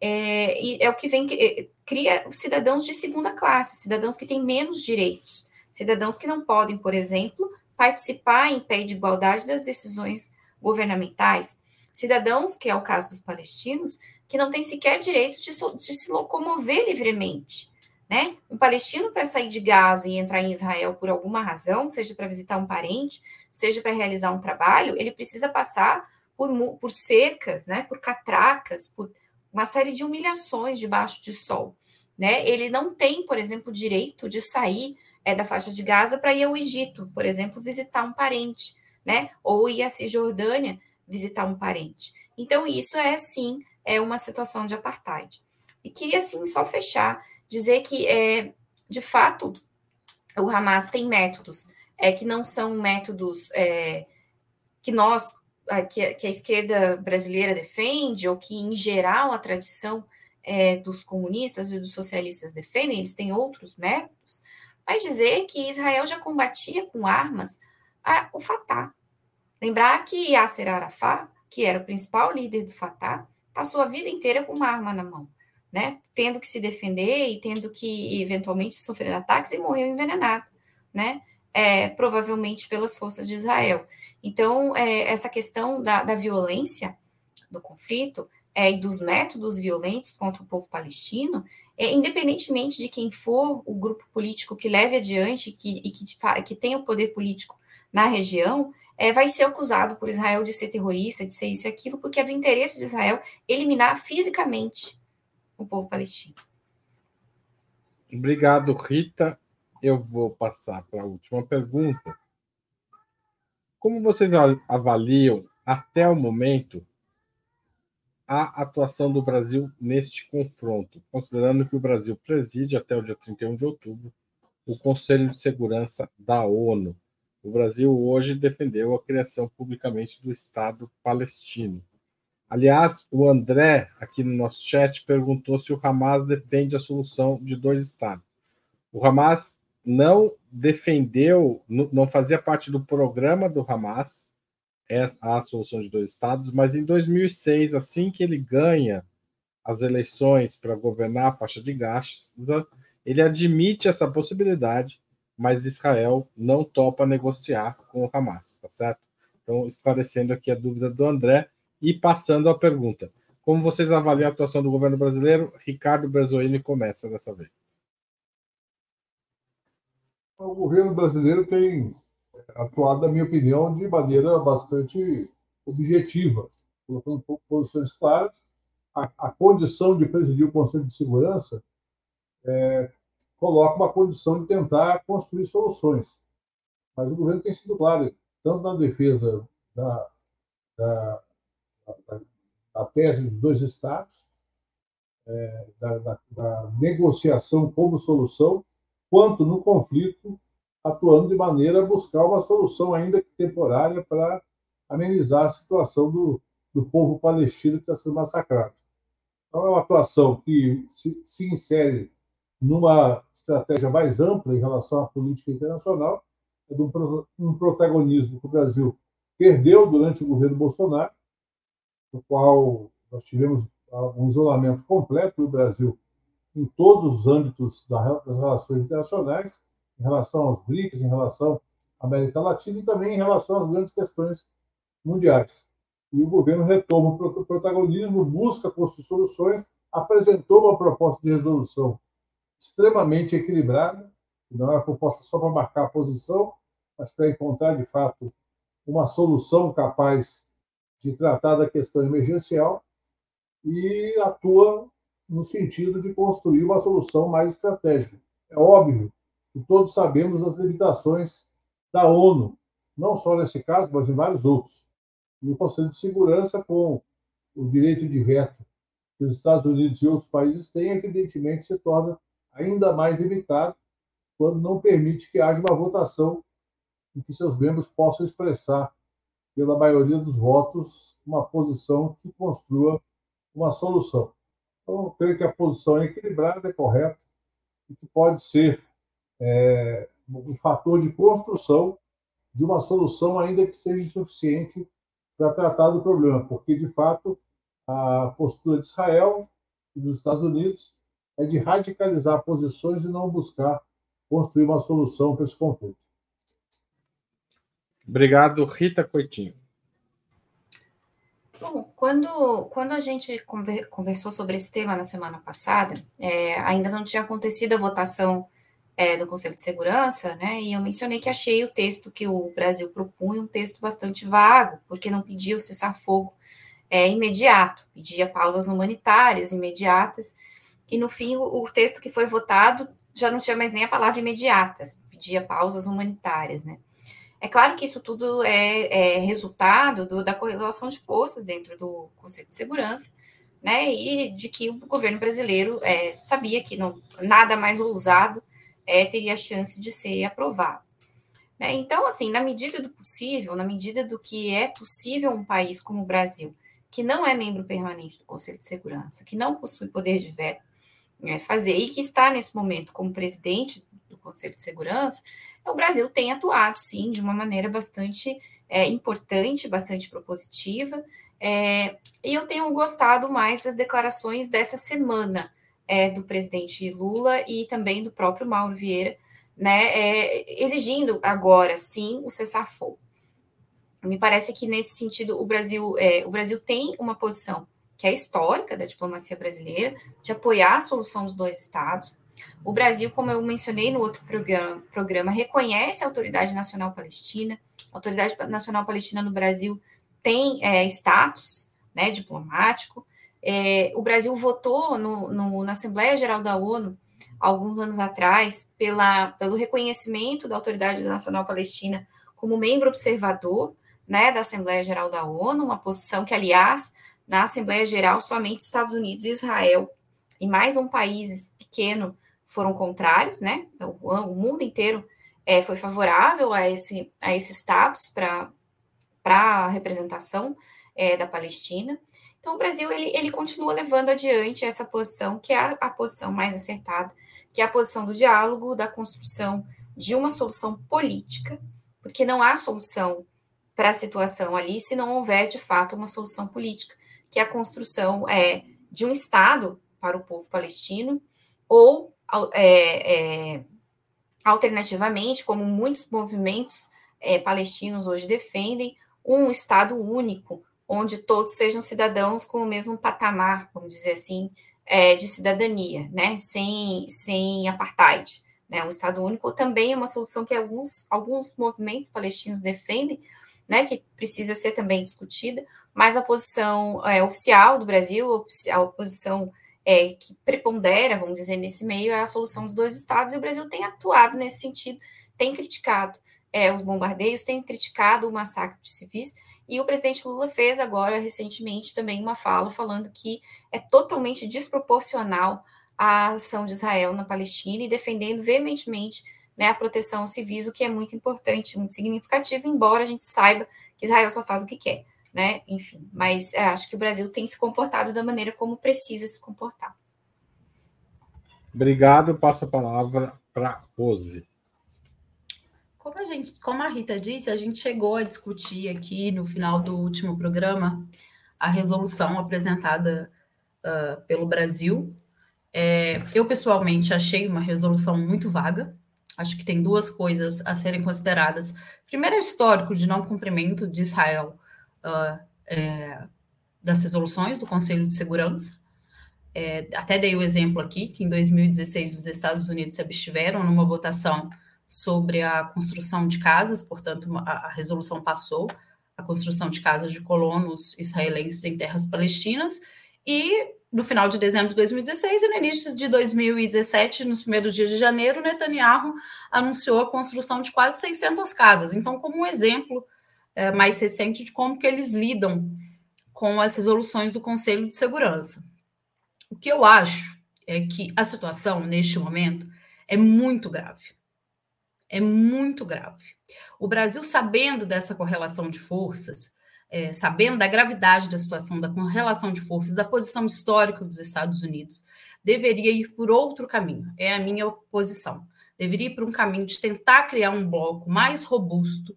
é, e é o que vem é, cria cidadãos de segunda classe, cidadãos que têm menos direitos, cidadãos que não podem, por exemplo, participar em pé de igualdade das decisões governamentais, cidadãos, que é o caso dos palestinos, que não têm sequer direito de, de se locomover livremente. Né? Um palestino para sair de Gaza e entrar em Israel por alguma razão, seja para visitar um parente, seja para realizar um trabalho, ele precisa passar por, por cercas, né? por catracas, por uma série de humilhações debaixo de sol. Né? Ele não tem, por exemplo, direito de sair é, da faixa de Gaza para ir ao Egito, por exemplo, visitar um parente, né? ou ir à Cisjordânia visitar um parente. Então, isso é, sim, é uma situação de apartheid. E queria, assim, só fechar, dizer que, é, de fato, o Hamas tem métodos é, que não são métodos é, que nós, que, que, a esquerda brasileira defende, ou que, em geral, a tradição é, dos comunistas e dos socialistas defendem, eles têm outros métodos, mas dizer que Israel já combatia com armas a, o Fatah. Lembrar que Yasser Arafat, que era o principal líder do Fatah, passou a vida inteira com uma arma na mão, né? Tendo que se defender e tendo que, eventualmente, sofrer ataques e morreu envenenado, né? É, provavelmente pelas forças de Israel. Então, é, essa questão da, da, violência do conflito é, e dos métodos violentos contra o povo palestino, é, independentemente de quem for o grupo político que leve adiante que, e que, que o poder político na região, é, vai ser acusado por Israel de ser terrorista, de ser isso e aquilo, porque é do interesse de Israel eliminar fisicamente o povo palestino. Obrigado, Rita eu vou passar para a última pergunta. Como vocês avaliam, até o momento, a atuação do Brasil neste confronto, considerando que o Brasil preside até o dia 31 de outubro o Conselho de Segurança da ONU? O Brasil hoje defendeu a criação publicamente do Estado palestino. Aliás, o André, aqui no nosso chat, perguntou se o Hamas defende a solução de dois Estados. O Hamas não defendeu, não fazia parte do programa do Hamas a solução de dois estados, mas em 2006, assim que ele ganha as eleições para governar a faixa de Gaza, ele admite essa possibilidade, mas Israel não topa negociar com o Hamas, tá certo? Então, esclarecendo aqui a dúvida do André e passando a pergunta. Como vocês avaliam a atuação do governo brasileiro? Ricardo Brazoini começa dessa vez. O governo brasileiro tem atuado, na minha opinião, de maneira bastante objetiva, colocando posições claras. A, a condição de presidir o Conselho de Segurança é, coloca uma condição de tentar construir soluções. Mas o governo tem sido claro, tanto na defesa da, da, da, da tese dos dois Estados, é, da, da, da negociação como solução, quanto no conflito, atuando de maneira a buscar uma solução, ainda que temporária, para amenizar a situação do, do povo palestino que está sendo massacrado. Então, é uma atuação que se, se insere numa estratégia mais ampla em relação à política internacional, é de um, um protagonismo que o Brasil perdeu durante o governo Bolsonaro, no qual nós tivemos um isolamento completo do Brasil em todos os âmbitos das relações internacionais, em relação aos BRICS, em relação à América Latina e também em relação às grandes questões mundiais. E o governo retoma o protagonismo, busca construir soluções, apresentou uma proposta de resolução extremamente equilibrada, não é uma proposta só para marcar a posição, mas para encontrar, de fato, uma solução capaz de tratar da questão emergencial e atua no sentido de construir uma solução mais estratégica. É óbvio que todos sabemos as limitações da ONU, não só nesse caso, mas em vários outros. E o Conselho de Segurança, com o direito de veto que os Estados Unidos e outros países têm, evidentemente se torna ainda mais limitado quando não permite que haja uma votação em que seus membros possam expressar, pela maioria dos votos, uma posição que construa uma solução. Então, eu creio que a posição é equilibrada, é correta, e que pode ser é, um fator de construção de uma solução, ainda que seja insuficiente para tratar do problema, porque, de fato, a postura de Israel e dos Estados Unidos é de radicalizar posições e não buscar construir uma solução para esse conflito. Obrigado, Rita Coitinho. Bom, quando, quando a gente conversou sobre esse tema na semana passada, é, ainda não tinha acontecido a votação é, do Conselho de Segurança, né? E eu mencionei que achei o texto que o Brasil propunha um texto bastante vago, porque não pedia o cessar-fogo é, imediato, pedia pausas humanitárias imediatas, e no fim o, o texto que foi votado já não tinha mais nem a palavra imediatas, pedia pausas humanitárias, né? É claro que isso tudo é, é resultado do, da correlação de forças dentro do Conselho de Segurança, né? E de que o governo brasileiro é, sabia que não, nada mais ousado é, teria chance de ser aprovado. Né? Então, assim, na medida do possível, na medida do que é possível um país como o Brasil, que não é membro permanente do Conselho de Segurança, que não possui poder de veto, é, fazer, e que está nesse momento como presidente do Conselho de Segurança, o Brasil tem atuado, sim, de uma maneira bastante é, importante, bastante propositiva, é, e eu tenho gostado mais das declarações dessa semana é, do presidente Lula e também do próprio Mauro Vieira, né, é, exigindo agora, sim, o cessar-fogo. Me parece que nesse sentido o Brasil, é, o Brasil tem uma posição que é histórica da diplomacia brasileira de apoiar a solução dos dois estados, o Brasil, como eu mencionei no outro programa, programa reconhece a Autoridade Nacional Palestina. A Autoridade Nacional Palestina no Brasil tem é, status né, diplomático. É, o Brasil votou no, no, na Assembleia Geral da ONU, alguns anos atrás, pela, pelo reconhecimento da Autoridade Nacional Palestina como membro observador né, da Assembleia Geral da ONU, uma posição que, aliás, na Assembleia Geral, somente Estados Unidos e Israel e mais um país pequeno foram contrários, né? O, o mundo inteiro é, foi favorável a esse, a esse status para a representação é, da Palestina. Então, o Brasil ele, ele continua levando adiante essa posição, que é a, a posição mais acertada, que é a posição do diálogo, da construção de uma solução política, porque não há solução para a situação ali se não houver, de fato, uma solução política, que é a construção é, de um Estado para o povo palestino, ou é, é, alternativamente, como muitos movimentos é, palestinos hoje defendem, um Estado único, onde todos sejam cidadãos com o mesmo patamar, vamos dizer assim, é, de cidadania, né? sem, sem apartheid, né, um Estado único, também é uma solução que alguns, alguns movimentos palestinos defendem, né, que precisa ser também discutida, mas a posição é, oficial do Brasil, a posição é, que prepondera, vamos dizer, nesse meio, é a solução dos dois Estados, e o Brasil tem atuado nesse sentido, tem criticado é, os bombardeios, tem criticado o massacre de civis, e o presidente Lula fez agora, recentemente, também uma fala falando que é totalmente desproporcional a ação de Israel na Palestina e defendendo veementemente né, a proteção aos civis, o que é muito importante, muito significativo, embora a gente saiba que Israel só faz o que quer, né? Enfim, mas é, acho que o Brasil tem se comportado da maneira como precisa se comportar. Obrigado, passo a palavra para Rose. Como a gente, como a Rita disse, a gente chegou a discutir aqui no final do último programa a resolução apresentada uh, pelo Brasil. É, eu pessoalmente achei uma resolução muito vaga. Acho que tem duas coisas a serem consideradas. Primeiro, é o histórico de não cumprimento de Israel uh, é, das resoluções do Conselho de Segurança. É, até dei o exemplo aqui que em 2016 os Estados Unidos se abstiveram numa votação sobre a construção de casas, portanto, a, a resolução passou, a construção de casas de colonos israelenses em terras palestinas, e no final de dezembro de 2016 e no início de 2017, nos primeiros dias de janeiro, Netanyahu anunciou a construção de quase 600 casas. Então, como um exemplo é, mais recente de como que eles lidam com as resoluções do Conselho de Segurança. O que eu acho é que a situação, neste momento, é muito grave é muito grave. O Brasil, sabendo dessa correlação de forças, é, sabendo da gravidade da situação, da correlação de forças, da posição histórica dos Estados Unidos, deveria ir por outro caminho. É a minha posição. Deveria ir por um caminho de tentar criar um bloco mais robusto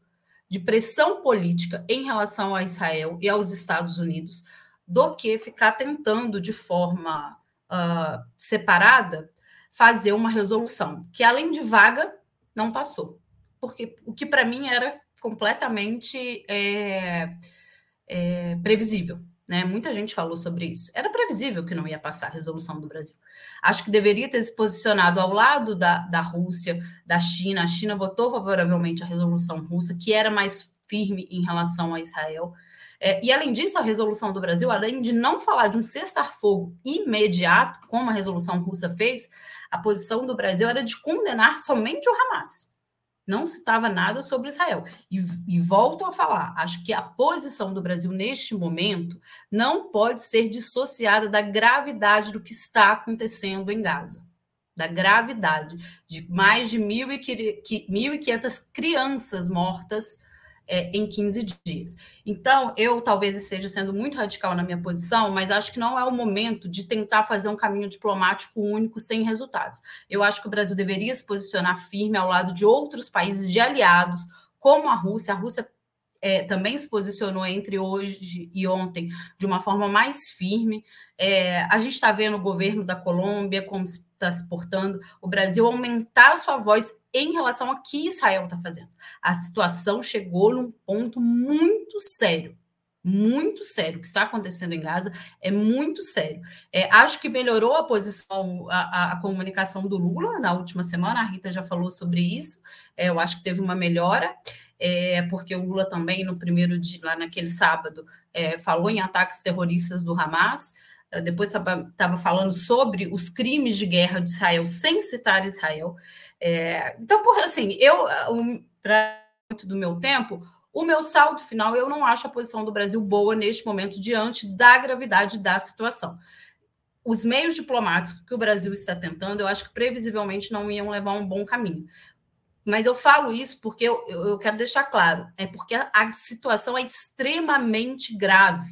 de pressão política em relação a Israel e aos Estados Unidos, do que ficar tentando de forma uh, separada fazer uma resolução que, além de vaga, não passou. Porque o que para mim era completamente é, é, previsível. Né? Muita gente falou sobre isso. Era previsível que não ia passar a resolução do Brasil. Acho que deveria ter se posicionado ao lado da, da Rússia, da China. A China votou favoravelmente a resolução russa, que era mais firme em relação a Israel. É, e além disso, a resolução do Brasil, além de não falar de um cessar-fogo imediato, como a resolução russa fez, a posição do Brasil era de condenar somente o Hamas. Não citava nada sobre Israel. E, e volto a falar: acho que a posição do Brasil neste momento não pode ser dissociada da gravidade do que está acontecendo em Gaza da gravidade de mais de 1.500 crianças mortas é, em 15 dias. Então, eu talvez esteja sendo muito radical na minha posição, mas acho que não é o momento de tentar fazer um caminho diplomático único sem resultados. Eu acho que o Brasil deveria se posicionar firme ao lado de outros países de aliados, como a Rússia. A Rússia é, também se posicionou entre hoje e ontem de uma forma mais firme. É, a gente está vendo o governo da Colômbia como está se portando, o Brasil aumentar a sua voz em relação ao que Israel está fazendo. A situação chegou num ponto muito sério. Muito sério. O que está acontecendo em Gaza é muito sério. É, acho que melhorou a posição, a, a, comunicação do Lula na última semana. A Rita já falou sobre isso. É, eu acho que teve uma melhora é, porque o Lula também, no primeiro dia, lá naquele sábado, é, falou em ataques terroristas do Hamas, é, depois estava falando sobre os crimes de guerra de Israel, sem citar Israel. É, então, por assim, eu, para muito do meu tempo, o meu saldo final, eu não acho a posição do Brasil boa neste momento, diante da gravidade da situação. Os meios diplomáticos que o Brasil está tentando, eu acho que previsivelmente não iam levar um bom caminho. Mas eu falo isso porque eu, eu quero deixar claro, é porque a, a situação é extremamente grave.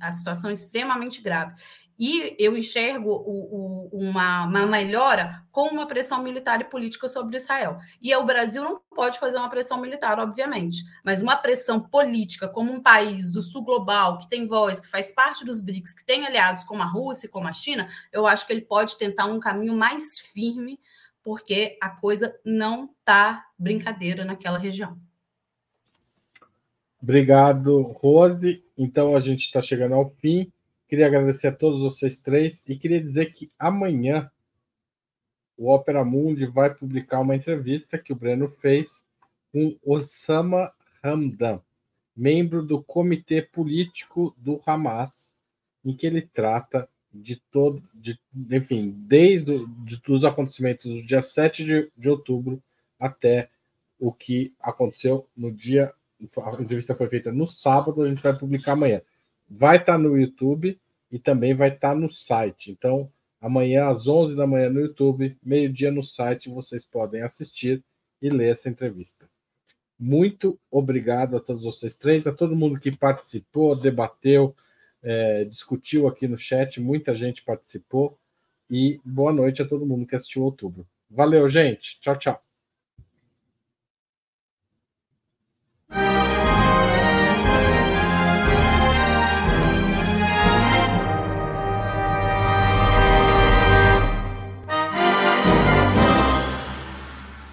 A situação é extremamente grave. E eu enxergo o, o, uma, uma, melhora com uma pressão militar e política sobre Israel. E o Brasil não pode fazer uma pressão militar, obviamente, mas uma pressão política, como um país do sul global, que tem voz, que faz parte dos BRICS, que tem aliados como a Rússia e como a China, eu acho que ele pode tentar um caminho mais firme porque a coisa não tá brincadeira naquela região. Obrigado, Rose. Então a gente está chegando ao fim. Queria agradecer a todos vocês três e queria dizer que amanhã o Opera Mundi vai publicar uma entrevista que o Breno fez com Osama Hamdan, membro do comitê político do Hamas, em que ele trata de todo, de, enfim, desde de, os acontecimentos do dia 7 de, de outubro até o que aconteceu no dia. A entrevista foi feita no sábado, a gente vai publicar amanhã. Vai estar no YouTube e também vai estar no site. Então, amanhã às 11 da manhã no YouTube, meio-dia no site, vocês podem assistir e ler essa entrevista. Muito obrigado a todos vocês três, a todo mundo que participou, debateu, é, discutiu aqui no chat, muita gente participou. E boa noite a todo mundo que assistiu outubro. Valeu, gente. Tchau, tchau.